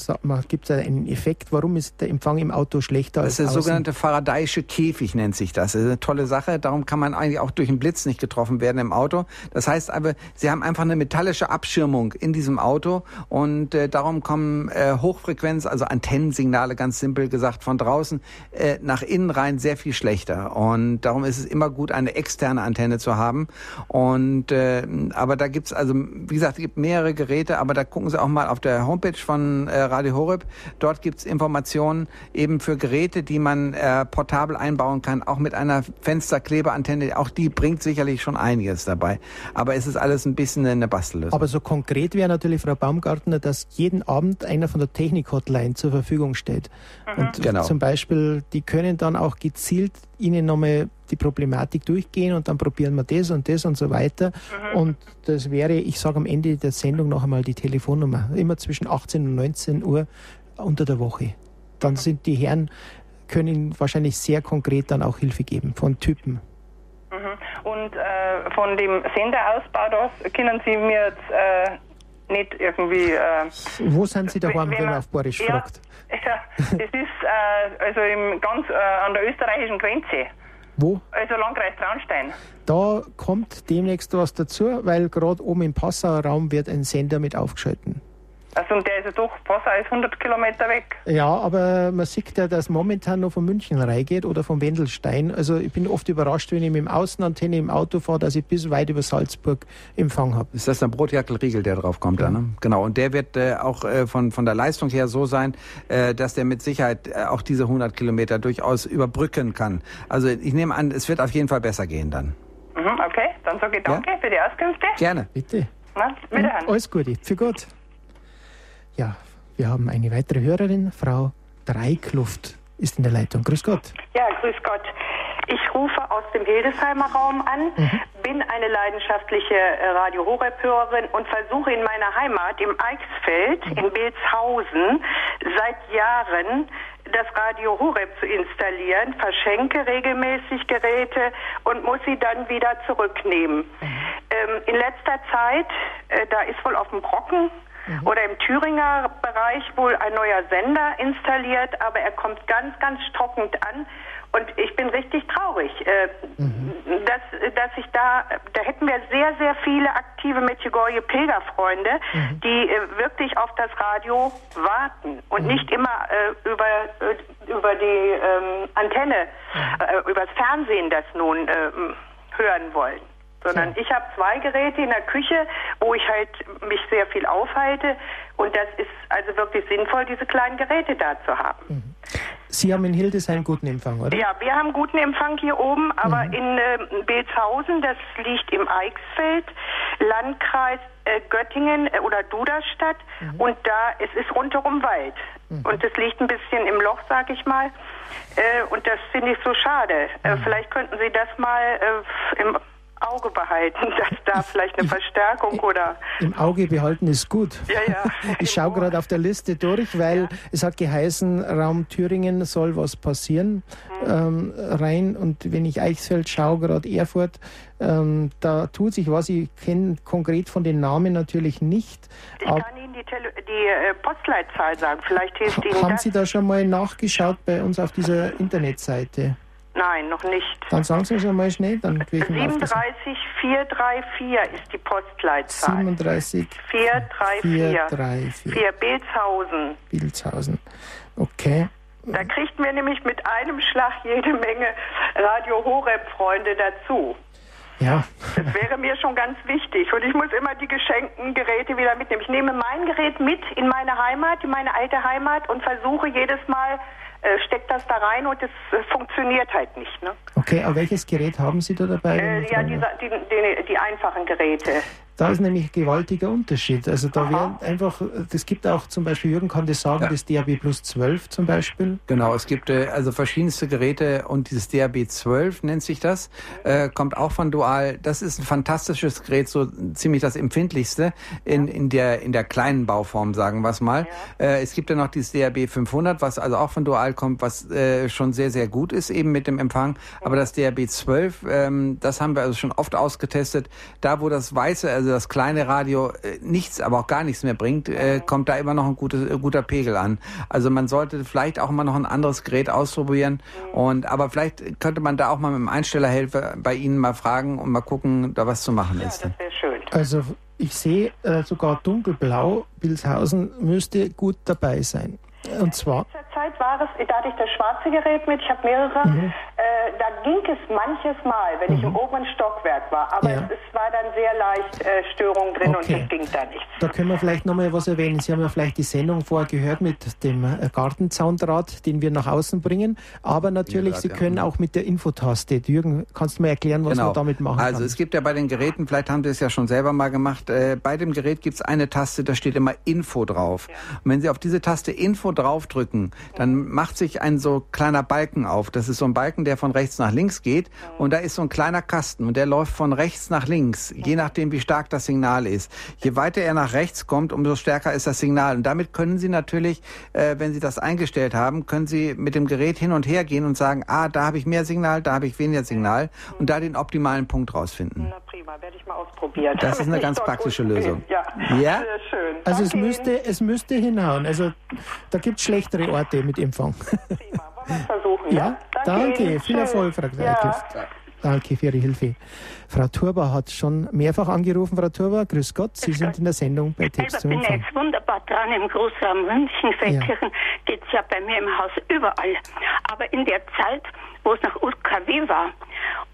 Speaker 1: gibt da einen Effekt, warum ist der Empfang im Auto schlechter
Speaker 2: Das ist der
Speaker 1: als außen?
Speaker 2: sogenannte Faradayische Käfig, nennt sich das. Das ist eine tolle Sache. Darum kann man eigentlich auch durch den Blitz nicht getroffen werden im Auto. Das heißt aber, Sie haben einfach eine metallische Abschirmung in diesem Auto und äh, darum kommen äh, Hochfrequenz, also Antennensignale, ganz simpel gesagt, von draußen äh, nach innen rein sehr viel schlechter. Und darum ist es immer gut, eine externe Antenne zu haben. Und äh, aber da gibt's also, wie gesagt, es gibt mehrere Geräte, aber da gucken Sie auch mal auf der Homepage von äh, Radio Horeb. Dort gibt's Informationen eben für Geräte, die man äh, portabel einbauen kann, auch mit einer Fensterklebeantenne. Auch die bringt sicherlich schon einiges dabei. Aber es ist alles ein bisschen eine Bastellösung.
Speaker 1: Aber so konkret wäre natürlich, Frau Baumgartner, dass jeden Abend einer von der Technik-Hotline zur Verfügung steht.
Speaker 2: Mhm. Und genau.
Speaker 1: zum Beispiel, die können dann auch gezielt Ihnen nochmal die Problematik durchgehen und dann probieren wir das und das und so weiter. Mhm. Und das wäre, ich sage am Ende der Sendung noch einmal die Telefonnummer, immer zwischen 18 und 19 Uhr unter der Woche. Dann mhm. sind die Herren, können Ihnen wahrscheinlich sehr konkret dann auch Hilfe geben von Typen.
Speaker 5: Mhm. Und äh, von dem Senderausbau, das können Sie mir jetzt äh, nicht irgendwie. Äh,
Speaker 1: Wo sind Sie daheim, wenn, wenn man auf Borisch
Speaker 5: ja,
Speaker 1: fragt?
Speaker 5: Ja, das ist äh, also im, ganz äh, an der österreichischen Grenze.
Speaker 1: Wo?
Speaker 5: Also Landkreis Traunstein.
Speaker 1: Da kommt demnächst was dazu, weil gerade oben im Passauer Raum wird ein Sender mit aufgeschalten.
Speaker 5: Also und der ist ja doch fast als 100 Kilometer weg.
Speaker 1: Ja, aber man sieht ja, dass momentan noch von München reingeht oder von Wendelstein. Also ich bin oft überrascht, wenn ich mit dem Außenantenne im Auto fahre, dass ich bis weit über Salzburg Empfang habe.
Speaker 2: Ist das der Brotjackelriegel, der drauf kommt? Ja. Ne? Genau, und der wird äh, auch äh, von, von der Leistung her so sein, äh, dass der mit Sicherheit äh, auch diese 100 Kilometer durchaus überbrücken kann. Also ich nehme an, es wird auf jeden Fall besser gehen dann.
Speaker 5: Mhm, okay, dann sage ich danke ja? für die Auskünfte.
Speaker 2: Gerne.
Speaker 1: Bitte.
Speaker 5: Na, wiederhören.
Speaker 1: Alles Gute. Für Gott. Ja, wir haben eine weitere Hörerin, Frau Dreikluft ist in der Leitung. Grüß Gott.
Speaker 6: Ja, grüß Gott. Ich rufe aus dem Hildesheimer Raum an, mhm. bin eine leidenschaftliche äh, Radio Horeb-Hörerin und versuche in meiner Heimat im Eichsfeld mhm. in Belzhausen seit Jahren das Radio Horeb zu installieren, verschenke regelmäßig Geräte und muss sie dann wieder zurücknehmen. Mhm. Ähm, in letzter Zeit, äh, da ist wohl auf dem Brocken mhm. oder im Thüringer Bereich wohl ein neuer Sender installiert, aber er kommt ganz, ganz stockend an. Und ich bin richtig traurig, äh, mhm. dass, dass ich da, da hätten wir sehr, sehr viele aktive Medjugorje Pilgerfreunde, mhm. die äh, wirklich auf das Radio warten und mhm. nicht immer äh, über, äh, über die ähm, Antenne, mhm. äh, übers Fernsehen das nun ähm, hören wollen sondern ich habe zwei Geräte in der Küche, wo ich halt mich sehr viel aufhalte und das ist also wirklich sinnvoll, diese kleinen Geräte da zu haben. Mhm.
Speaker 1: Sie haben in Hildesheim guten Empfang, oder?
Speaker 6: Ja, wir haben guten Empfang hier oben, aber mhm. in äh, Belzhausen, das liegt im Eichsfeld, Landkreis äh, Göttingen äh, oder Duderstadt mhm. und da es ist rundherum Wald mhm. und es liegt ein bisschen im Loch, sag ich mal. Äh, und das finde ich so schade. Äh, mhm. vielleicht könnten Sie das mal äh, im Auge behalten, dass da vielleicht eine Verstärkung oder.
Speaker 1: Im Auge behalten ist gut.
Speaker 6: Ja, ja.
Speaker 1: Ich schaue gerade auf der Liste durch, weil ja. es hat geheißen, Raum Thüringen soll was passieren mhm. ähm, rein. Und wenn ich Eichsfeld schaue, gerade Erfurt, ähm, da tut sich was. Ich kenne konkret von den Namen natürlich nicht.
Speaker 6: Ich kann Ihnen die, Tele die äh, Postleitzahl sagen. Vielleicht hilft Ihnen
Speaker 1: Haben
Speaker 6: das.
Speaker 1: Sie da schon mal nachgeschaut bei uns auf dieser Internetseite?
Speaker 6: Nein, noch nicht.
Speaker 1: Dann sagen Sie schon mal schnell. Dann
Speaker 6: 37 434 ist die Postleitzahl.
Speaker 1: 37
Speaker 6: 434.
Speaker 1: 434.
Speaker 6: 4 Bilshausen.
Speaker 1: Bilshausen. Okay.
Speaker 6: Da kriegt mir nämlich mit einem Schlag jede Menge Radio Horeb-Freunde dazu.
Speaker 1: Ja.
Speaker 6: Das wäre mir schon ganz wichtig. Und ich muss immer die geschenkten Geräte wieder mitnehmen. Ich nehme mein Gerät mit in meine Heimat, in meine alte Heimat und versuche jedes Mal äh, steckt das da rein und es äh, funktioniert halt nicht. Ne?
Speaker 1: Okay, aber welches Gerät haben Sie da dabei?
Speaker 6: Äh, ja, die, die, die, die, einfachen Geräte.
Speaker 1: Da ist nämlich ein gewaltiger Unterschied. Also da wäre einfach, das gibt auch zum Beispiel, Jürgen kann das sagen, ja. das DAB Plus 12 zum Beispiel.
Speaker 2: Genau, es gibt äh, also verschiedenste Geräte und dieses DAB 12 nennt sich das, äh, kommt auch von Dual. Das ist ein fantastisches Gerät, so ziemlich das empfindlichste in, in, der, in der kleinen Bauform, sagen wir es mal. Äh, es gibt ja noch dieses DAB 500, was also auch von Dual kommt, was äh, schon sehr, sehr gut ist eben mit dem Empfang. Aber das DAB 12, ähm, das haben wir also schon oft ausgetestet. Da, wo das weiße, also also das kleine Radio äh, nichts, aber auch gar nichts mehr bringt, äh, kommt da immer noch ein gutes, äh, guter Pegel an. Also man sollte vielleicht auch mal noch ein anderes Gerät ausprobieren. Und aber vielleicht könnte man da auch mal mit dem Einstellerhelfer bei Ihnen mal fragen und mal gucken, da was zu machen
Speaker 6: ja,
Speaker 2: ist.
Speaker 6: Das wäre schön.
Speaker 1: Also ich sehe äh, sogar dunkelblau, Bilshausen müsste gut dabei sein. Und zwar.
Speaker 6: In letzter Zeit war es, da hatte ich das schwarze Gerät mit, ich habe mehrere. Mhm. Äh, da ging es manches Mal, wenn mhm. ich im mhm. oberen Stockwerk war, aber ja. es, es, war dann sehr leicht äh, Störung drin okay. und es ging da nichts.
Speaker 1: Da können wir vielleicht nochmal was erwähnen. Sie haben ja vielleicht die Sendung vorher gehört mit dem äh, Gartenzaundraht, den wir nach außen bringen, aber natürlich, ja, Sie können auch mit der Infotaste. Jürgen, kannst du mal erklären, was genau. man damit machen
Speaker 2: also, kann? Also es gibt ja bei den Geräten, vielleicht haben Sie es ja schon selber mal gemacht, äh, bei dem Gerät gibt es eine Taste, da steht immer Info drauf. Ja. Und wenn Sie auf diese Taste Info draufdrücken, dann macht sich ein so kleiner Balken auf. Das ist so ein Balken, der von rechts nach links geht. Und da ist so ein kleiner Kasten und der läuft von rechts nach links, je nachdem, wie stark das Signal ist. Je weiter er nach rechts kommt, umso stärker ist das Signal. Und damit können Sie natürlich, äh, wenn Sie das eingestellt haben, können Sie mit dem Gerät hin und her gehen und sagen, ah, da habe ich mehr Signal, da habe ich weniger Signal und da den optimalen Punkt rausfinden.
Speaker 6: Na prima, werde ich mal ausprobieren.
Speaker 2: Das ist eine ganz praktische Lösung.
Speaker 6: Ja, ja? Sehr schön.
Speaker 1: Also es müsste, es müsste hinhauen. Also da gibt es schlechtere Orte mit Empfang.
Speaker 6: Prima versuchen.
Speaker 1: Ja, danke. danke. Viel Erfolg, Frau Gleichlift. Ja. Danke für Ihre Hilfe. Frau Turba hat schon mehrfach angerufen. Frau Turba, grüß Gott, Sie grüß sind Gott. in der Sendung bei
Speaker 7: Empfang. Ich bin jetzt wunderbar dran im Großraum München, Feldkirchen, ja. geht es ja bei mir im Haus überall. Aber in der Zeit, wo es nach UKW war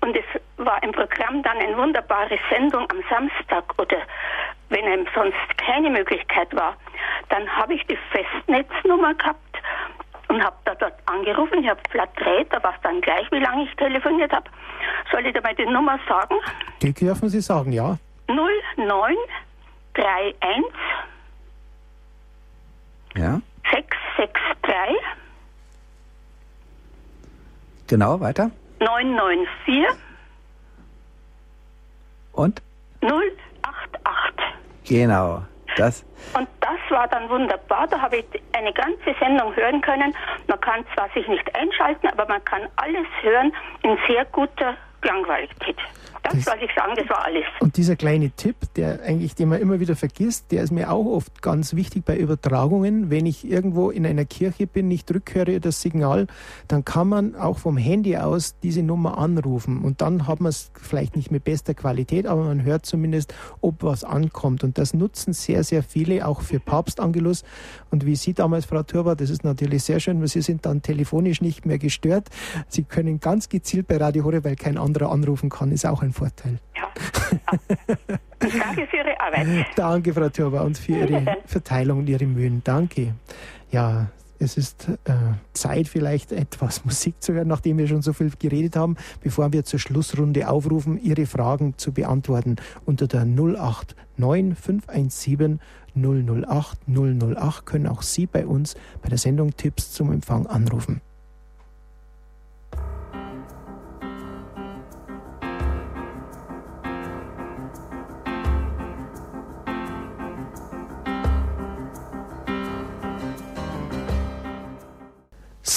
Speaker 7: und es war im Programm dann eine wunderbare Sendung am Samstag oder wenn einem sonst keine Möglichkeit war, dann habe ich die Festnetznummer gehabt und habe da dort angerufen. Ich habe Flat 3, da war es dann gleich, wie lange ich telefoniert habe. Soll ich dir mal die Nummer sagen?
Speaker 1: Die dürfen Sie sagen, ja.
Speaker 7: 0931
Speaker 2: ja.
Speaker 7: 663
Speaker 2: Genau, weiter.
Speaker 7: 994
Speaker 2: und
Speaker 7: 088.
Speaker 2: Genau. Das.
Speaker 7: Und das war dann wunderbar. Da habe ich eine ganze Sendung hören können. Man kann zwar sich nicht einschalten, aber man kann alles hören in sehr guter Klangqualität. Das, das soll ich sagen, das war alles.
Speaker 1: Und dieser kleine Tipp, der eigentlich, den man immer wieder vergisst, der ist mir auch oft ganz wichtig bei Übertragungen. Wenn ich irgendwo in einer Kirche bin, nicht rückhöre das Signal, dann kann man auch vom Handy aus diese Nummer anrufen. Und dann hat man es vielleicht nicht mit bester Qualität, aber man hört zumindest, ob was ankommt. Und das nutzen sehr, sehr viele, auch für Papstangelus. Und wie Sie damals, Frau Turba, das ist natürlich sehr schön, weil Sie sind dann telefonisch nicht mehr gestört. Sie können ganz gezielt bei Radio Hore, weil kein anderer anrufen kann, ist auch ein Vorteil.
Speaker 7: Ja. Danke für Ihre Arbeit.
Speaker 1: Danke, Frau Turba, und für Ihre Verteilung und Ihre Mühen. Danke. Ja, es ist äh, Zeit, vielleicht etwas Musik zu hören, nachdem wir schon so viel geredet haben, bevor wir zur Schlussrunde aufrufen, Ihre Fragen zu beantworten unter der 089 517 008 008 können auch Sie bei uns bei der Sendung Tipps zum Empfang anrufen.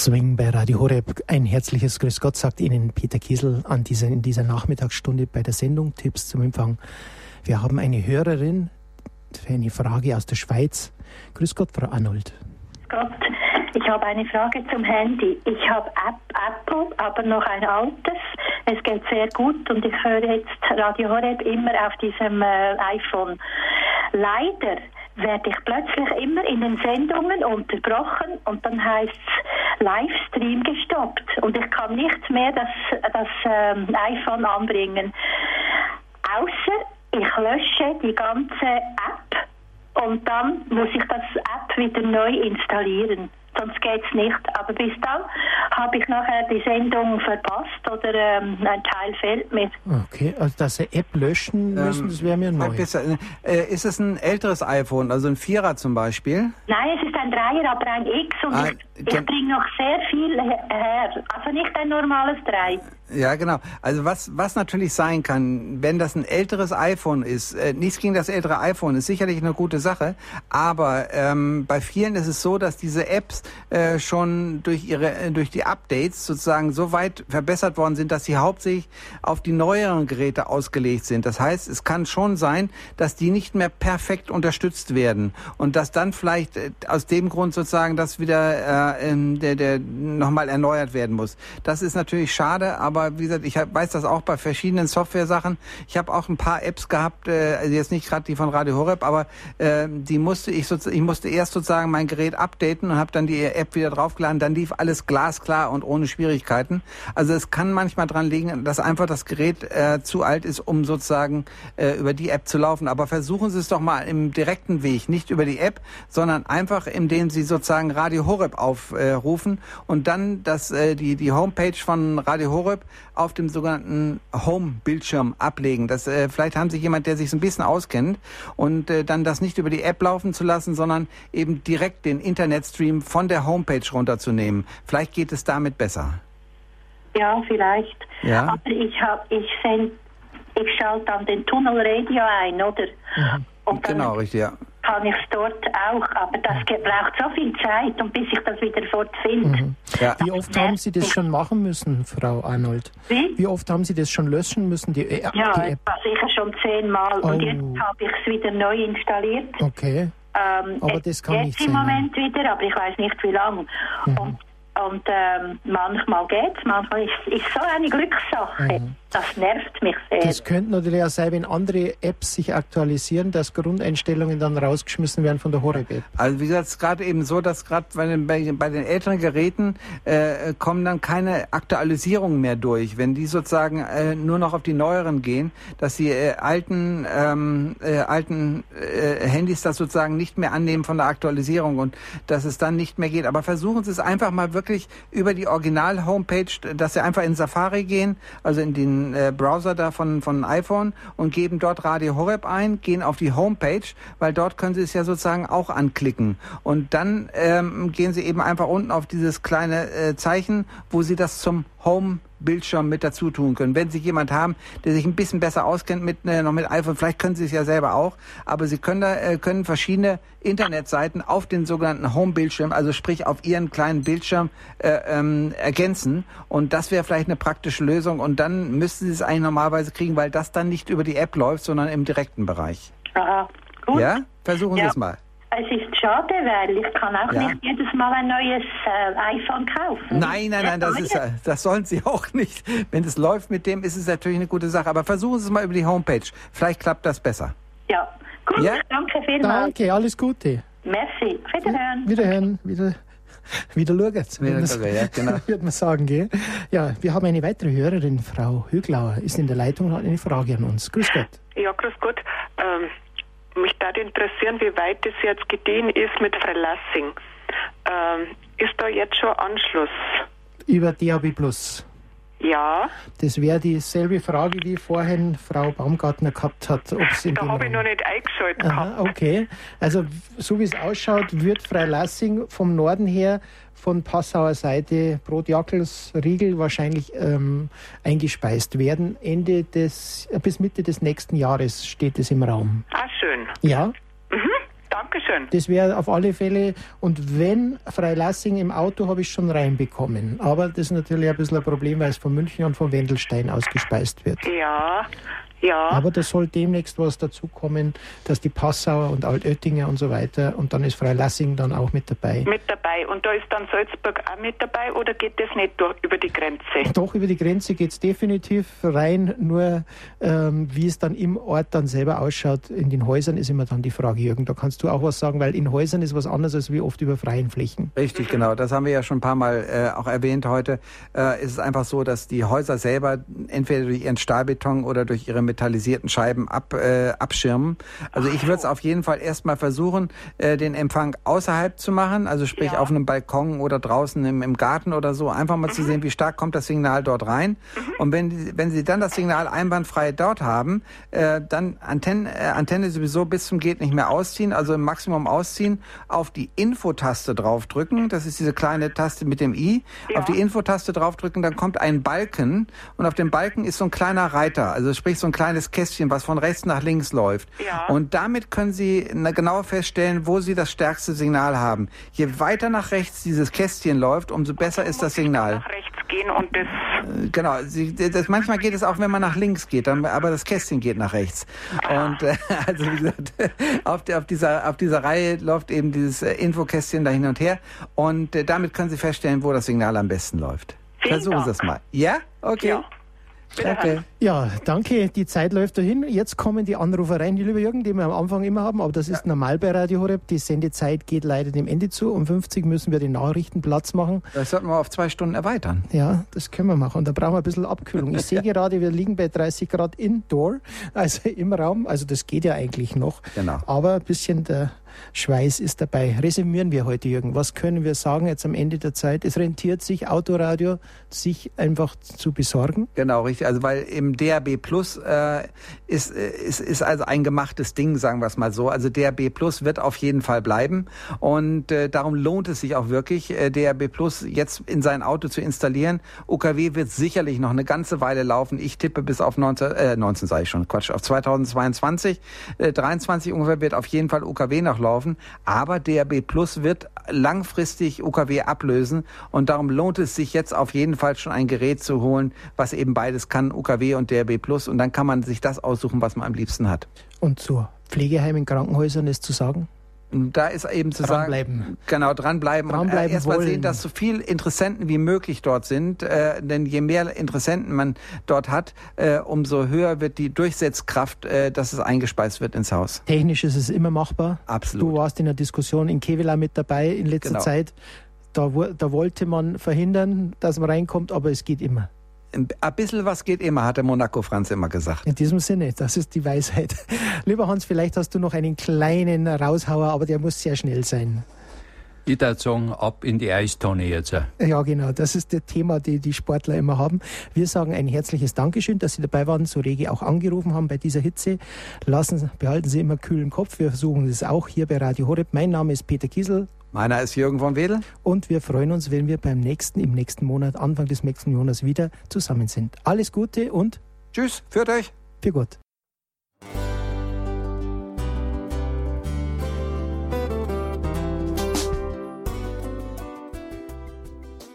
Speaker 1: Swing bei Radio Horeb. Ein herzliches Grüß Gott sagt Ihnen Peter Kiesel an dieser, in dieser Nachmittagsstunde bei der Sendung Tipps zum Empfang. Wir haben eine Hörerin für eine Frage aus der Schweiz. Grüß Gott, Frau Arnold.
Speaker 8: Gott. Ich habe eine Frage zum Handy. Ich habe Apple, aber noch ein altes. Es geht sehr gut und ich höre jetzt Radio Horeb immer auf diesem äh, iPhone. Leider werde ich plötzlich immer in den Sendungen unterbrochen und dann heißt es Livestream gestoppt und ich kann nicht mehr das, das ähm, iPhone anbringen. Außer ich lösche die ganze App und dann muss ich das App wieder neu installieren sonst geht es nicht. Aber bis dann habe ich nachher die Sendung verpasst oder ähm, ein Teil fehlt mir.
Speaker 1: Okay, also dass Sie App löschen müssen, ähm, das wäre mir neu.
Speaker 2: Äh, ist es ein älteres iPhone, also ein Vierer zum Beispiel?
Speaker 8: Nein, es ist ein Dreier, aber ein X und ah, ich, ich bringe noch sehr viel her. Also nicht ein normales Drei.
Speaker 2: Ja, genau. Also was, was natürlich sein kann, wenn das ein älteres iPhone ist, äh, nichts gegen das ältere iPhone, ist sicherlich eine gute Sache, aber ähm, bei vielen ist es so, dass diese Apps äh, schon durch ihre äh, durch die Updates sozusagen so weit verbessert worden sind, dass sie hauptsächlich auf die neueren Geräte ausgelegt sind. Das heißt, es kann schon sein, dass die nicht mehr perfekt unterstützt werden und dass dann vielleicht äh, aus dem Grund sozusagen das wieder äh, ähm, der, der nochmal erneuert werden muss. Das ist natürlich schade, aber wie gesagt, ich weiß das auch bei verschiedenen Software-Sachen. Ich habe auch ein paar Apps gehabt, äh, also jetzt nicht gerade die von Radio Horeb, aber äh, die musste ich sozusagen, ich musste erst sozusagen mein Gerät updaten und habe dann die App wieder draufgeladen. Dann lief alles glasklar und ohne Schwierigkeiten. Also es kann manchmal dran liegen, dass einfach das Gerät äh, zu alt ist, um sozusagen äh, über die App zu laufen. Aber versuchen Sie es doch mal im direkten Weg, nicht über die App, sondern einfach, indem Sie sozusagen Radio Horeb aufrufen äh, und dann das, äh, die, die Homepage von Radio Horeb auf dem sogenannten Home-Bildschirm ablegen. Das, äh, vielleicht haben Sie jemand, der sich so ein bisschen auskennt und dann das nicht über die App laufen zu lassen, sondern eben direkt den Internetstream von der Homepage runterzunehmen. Vielleicht geht es damit besser.
Speaker 8: Ja, vielleicht.
Speaker 2: Ja.
Speaker 8: Aber ich habe, ich send, ich schalte dann den Tunnelradio ein, oder?
Speaker 2: Mhm. Und genau, richtig, ja.
Speaker 8: Kann ich es dort auch, aber das braucht so viel Zeit und bis ich das wieder fortfinde. Mhm.
Speaker 1: Ja. Wie oft haben Sie das schon machen müssen, Frau Arnold?
Speaker 8: Wie?
Speaker 1: Wie oft haben Sie das schon löschen müssen, die, äh,
Speaker 8: ja,
Speaker 1: die App?
Speaker 8: sicher schon zehnmal
Speaker 1: Oh.
Speaker 8: und jetzt habe ich es wieder neu installiert.
Speaker 1: Okay.
Speaker 8: Ähm,
Speaker 1: Aber
Speaker 8: jetzt-
Speaker 1: das kann
Speaker 8: jetzt
Speaker 1: nicht
Speaker 8: im
Speaker 1: sein,
Speaker 8: Moment wieder, aber ich weiß nicht wie lange.
Speaker 1: Mhm.
Speaker 8: Und, und ähm, manchmal geht's, manchmal ist es so eine Glückssache. Das nervt mich sehr.
Speaker 1: Das könnte natürlich auch sein, wenn andere Apps sich aktualisieren, dass Grundeinstellungen dann rausgeschmissen werden von der Horeb-App.
Speaker 2: Also wie gesagt, es ist gerade eben so, dass gerade bei den, bei, bei den älteren Geräten äh, kommen dann keine Aktualisierungen mehr durch. Wenn die sozusagen äh, nur noch auf die neueren gehen, dass die äh, alten, ähm, äh, alten äh, Handys das sozusagen nicht mehr annehmen von der Aktualisierung und dass es dann nicht mehr geht. Aber versuchen Sie es einfach mal wirklich über die Original-Homepage, dass Sie einfach in Safari gehen, also in den äh, Browser da von, von iPhone und geben dort Radio Horeb ein, gehen auf die Homepage, weil dort können Sie es ja sozusagen auch anklicken. Und dann ähm, gehen Sie eben einfach unten auf dieses kleine äh, Zeichen, wo Sie das zum Home Bildschirm mit dazu tun können. Wenn Sie jemand haben, der sich ein bisschen besser auskennt mit äh, noch mit iPhone, vielleicht können Sie es ja selber auch, aber Sie können da äh, können verschiedene Internetseiten auf den sogenannten Home Bildschirm, also sprich auf Ihren kleinen Bildschirm äh, ähm, ergänzen und das wäre vielleicht eine praktische Lösung und dann müssten Sie es eigentlich normalerweise kriegen, weil das dann nicht über die App läuft, sondern im direkten Bereich.
Speaker 8: Aha, gut.
Speaker 2: Ja? Versuchen Sie
Speaker 8: Ja.
Speaker 2: es mal.
Speaker 8: Es ist schade, weil ich kann auch
Speaker 2: Ja.
Speaker 8: nicht jedes Mal ein neues äh, iPhone kaufen.
Speaker 2: Nein, nein, nein, das ist, das sollen Sie auch nicht. Wenn es läuft mit dem, ist es natürlich eine gute Sache. Aber versuchen Sie es mal über die Homepage. Vielleicht klappt das besser.
Speaker 8: Ja, gut,
Speaker 2: Ja?
Speaker 8: danke vielmals.
Speaker 1: Danke, alles Gute.
Speaker 8: Merci, wiederhören.
Speaker 1: Wiederhören, wieder, wieder schauen.
Speaker 2: Wieder schauen, ja, genau.
Speaker 1: Würde man sagen, gell? Ja, wir haben eine weitere Hörerin, Frau Hüglauer, ist in der Leitung und hat eine Frage an uns. Grüß Gott.
Speaker 9: Ja, grüß Gott. Ähm, mich würde interessieren, wie weit das jetzt gediehen ist mit Verlassing. Ähm, ist da jetzt schon Anschluss?
Speaker 1: Über DAB Plus.
Speaker 9: Ja,
Speaker 1: Das wäre dieselbe Frage, wie vorhin Frau Baumgartner gehabt hat. Ob's in
Speaker 9: da habe ich noch nicht eingeschaltet gehabt.
Speaker 1: Aha, okay. Also so wie es ausschaut, wird Freilassing vom Norden her von Passauer Seite Brotjackels Riegel wahrscheinlich ähm, eingespeist werden. Ende des äh, bis Mitte des nächsten Jahres steht es im Raum.
Speaker 9: Ah, schön.
Speaker 1: Ja,
Speaker 9: Mhm, Dankeschön.
Speaker 1: das wäre auf alle Fälle. Und wenn Freilassing im Auto habe ich schon reinbekommen. Aber das ist natürlich ein bisschen ein Problem, weil es von München und von Wendelstein ausgespeist wird.
Speaker 9: Ja, ja.
Speaker 1: Aber da soll demnächst was dazukommen, dass die Passauer und Altöttinger und so weiter und dann ist Freilassing dann auch mit dabei.
Speaker 9: mit dabei. Und da ist dann Salzburg auch mit dabei oder geht das nicht durch, über die Grenze?
Speaker 1: Doch, über die Grenze geht es definitiv rein, nur ähm, wie es dann im Ort dann selber ausschaut, in den Häusern ist immer dann die Frage, Jürgen, da kannst du auch was sagen, weil in Häusern ist was anderes als wie oft über freien Flächen.
Speaker 2: Richtig, genau. Das haben wir ja schon ein paar Mal äh, auch erwähnt heute. Äh, ist es einfach so, dass die Häuser selber entweder durch ihren Stahlbeton oder durch ihre metallisierten Scheiben ab, äh, abschirmen. Also ich würde es auf jeden Fall erstmal versuchen, äh, den Empfang außerhalb zu machen, also sprich
Speaker 9: Ja.
Speaker 2: auf einem Balkon oder draußen im, im Garten oder so, einfach mal zu sehen, wie stark kommt das Signal dort rein. Und wenn, wenn Sie dann das Signal einwandfrei dort haben, äh, dann Antenne, äh, Antenne sowieso bis zum geht nicht mehr ausziehen, also im Maximum ausziehen, auf die Info-Taste draufdrücken, das ist diese kleine Taste mit dem i,
Speaker 9: Ja.
Speaker 2: auf die Info-Taste draufdrücken, dann kommt ein Balken. Und auf dem Balken ist so ein kleiner Reiter, also sprich so ein kleines Kästchen, was von rechts nach links läuft.
Speaker 9: Ja.
Speaker 2: Und damit können Sie na, genau feststellen, wo Sie das stärkste Signal haben. Je weiter nach rechts dieses Kästchen läuft, umso besser ist das Signal.
Speaker 9: Nach rechts gehen und das.
Speaker 2: Äh, genau, sie, das, manchmal geht es auch, wenn man nach links geht, dann, aber das Kästchen geht nach rechts. Und äh, also wie gesagt, auf, der, auf, dieser, auf dieser Reihe läuft eben dieses äh, Infokästchen da hin und her und äh, damit können Sie feststellen, wo das Signal am besten läuft. Versuchen Sie es mal. Ja? Okay.
Speaker 9: Ja.
Speaker 2: Danke.
Speaker 1: Ja, danke. Die Zeit läuft dahin. Jetzt kommen die Anrufer rein, die lieber Jürgen, die wir am Anfang immer haben. Aber das ist normal bei Radio Horeb. Die Sendezeit geht leider dem Ende zu. Um 50 müssen wir den Nachrichten Platz machen.
Speaker 2: Das sollten wir auf zwei Stunden erweitern.
Speaker 1: Ja, das können wir machen. Und da brauchen wir ein bisschen Abkühlung. Ich sehe gerade, wir liegen bei 30 Grad indoor, also im Raum. Also das geht ja eigentlich noch.
Speaker 2: Genau.
Speaker 1: Aber ein bisschen der Schweiß ist dabei. Resümieren wir heute, Jürgen. Was können wir sagen jetzt am Ende der Zeit? Es rentiert sich, Autoradio sich einfach zu besorgen.
Speaker 2: Genau, richtig. Also weil im DAB Plus äh, ist, äh, ist, ist also ein gemachtes Ding, sagen wir es mal so. Also DAB Plus wird auf jeden Fall bleiben und äh, darum lohnt es sich auch wirklich, äh, DAB Plus jetzt in sein Auto zu installieren. UKW wird sicherlich noch eine ganze Weile laufen. Ich tippe bis auf 19, äh, 19 sage ich schon, Quatsch, auf 2022, äh, 23 ungefähr wird auf jeden Fall UKW noch laufen. Aber DAB Plus wird langfristig UKW ablösen und darum lohnt es sich jetzt auf jeden Fall schon ein Gerät zu holen, was eben beides kann, UKW und DAB Plus und dann kann man sich das aussuchen, was man am liebsten hat.
Speaker 1: Und zu Pflegeheimen, Krankenhäusern ist zu sagen?
Speaker 2: Da ist eben zu
Speaker 1: Dranbleiben.
Speaker 2: sagen, genau dranbleiben,
Speaker 1: Dranbleiben
Speaker 2: und äh, erstmal sehen, dass so viel Interessenten wie möglich dort sind, äh, denn je mehr Interessenten man dort hat, äh, umso höher wird die Durchsetzkraft, äh, dass es eingespeist wird ins Haus.
Speaker 1: Technisch ist es immer machbar.
Speaker 2: Absolut.
Speaker 1: Du warst in der Diskussion in Kevela mit dabei in letzter
Speaker 2: Genau.
Speaker 1: Zeit. Da, da wollte man verhindern, dass man reinkommt, aber es geht immer.
Speaker 2: Ein bisschen was geht immer, hat der Monaco Franz immer gesagt.
Speaker 1: In diesem Sinne, das ist die Weisheit. Lieber Hans, vielleicht hast du noch einen kleinen Raushauer, aber der muss sehr schnell sein.
Speaker 3: Ich würde sagen, ab in die Eistonne jetzt.
Speaker 1: Ja, genau. Das ist das Thema, die die Sportler immer haben. Wir sagen ein herzliches Dankeschön, dass Sie dabei waren, so rege auch angerufen haben bei dieser Hitze. Lassen, behalten Sie immer kühlen Kopf. Wir versuchen es auch hier bei Radio Horeb. Mein Name ist Peter Kiesel
Speaker 2: Meiner ist Jürgen von Wedel.
Speaker 1: und wir freuen uns, wenn wir beim nächsten, im nächsten Monat, Anfang des nächsten Monats wieder zusammen sind. Alles Gute und
Speaker 2: Tschüss, führt euch.
Speaker 1: für Gott.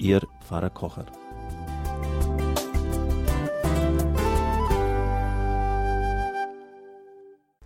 Speaker 10: Ihr Pfarrer Kocher.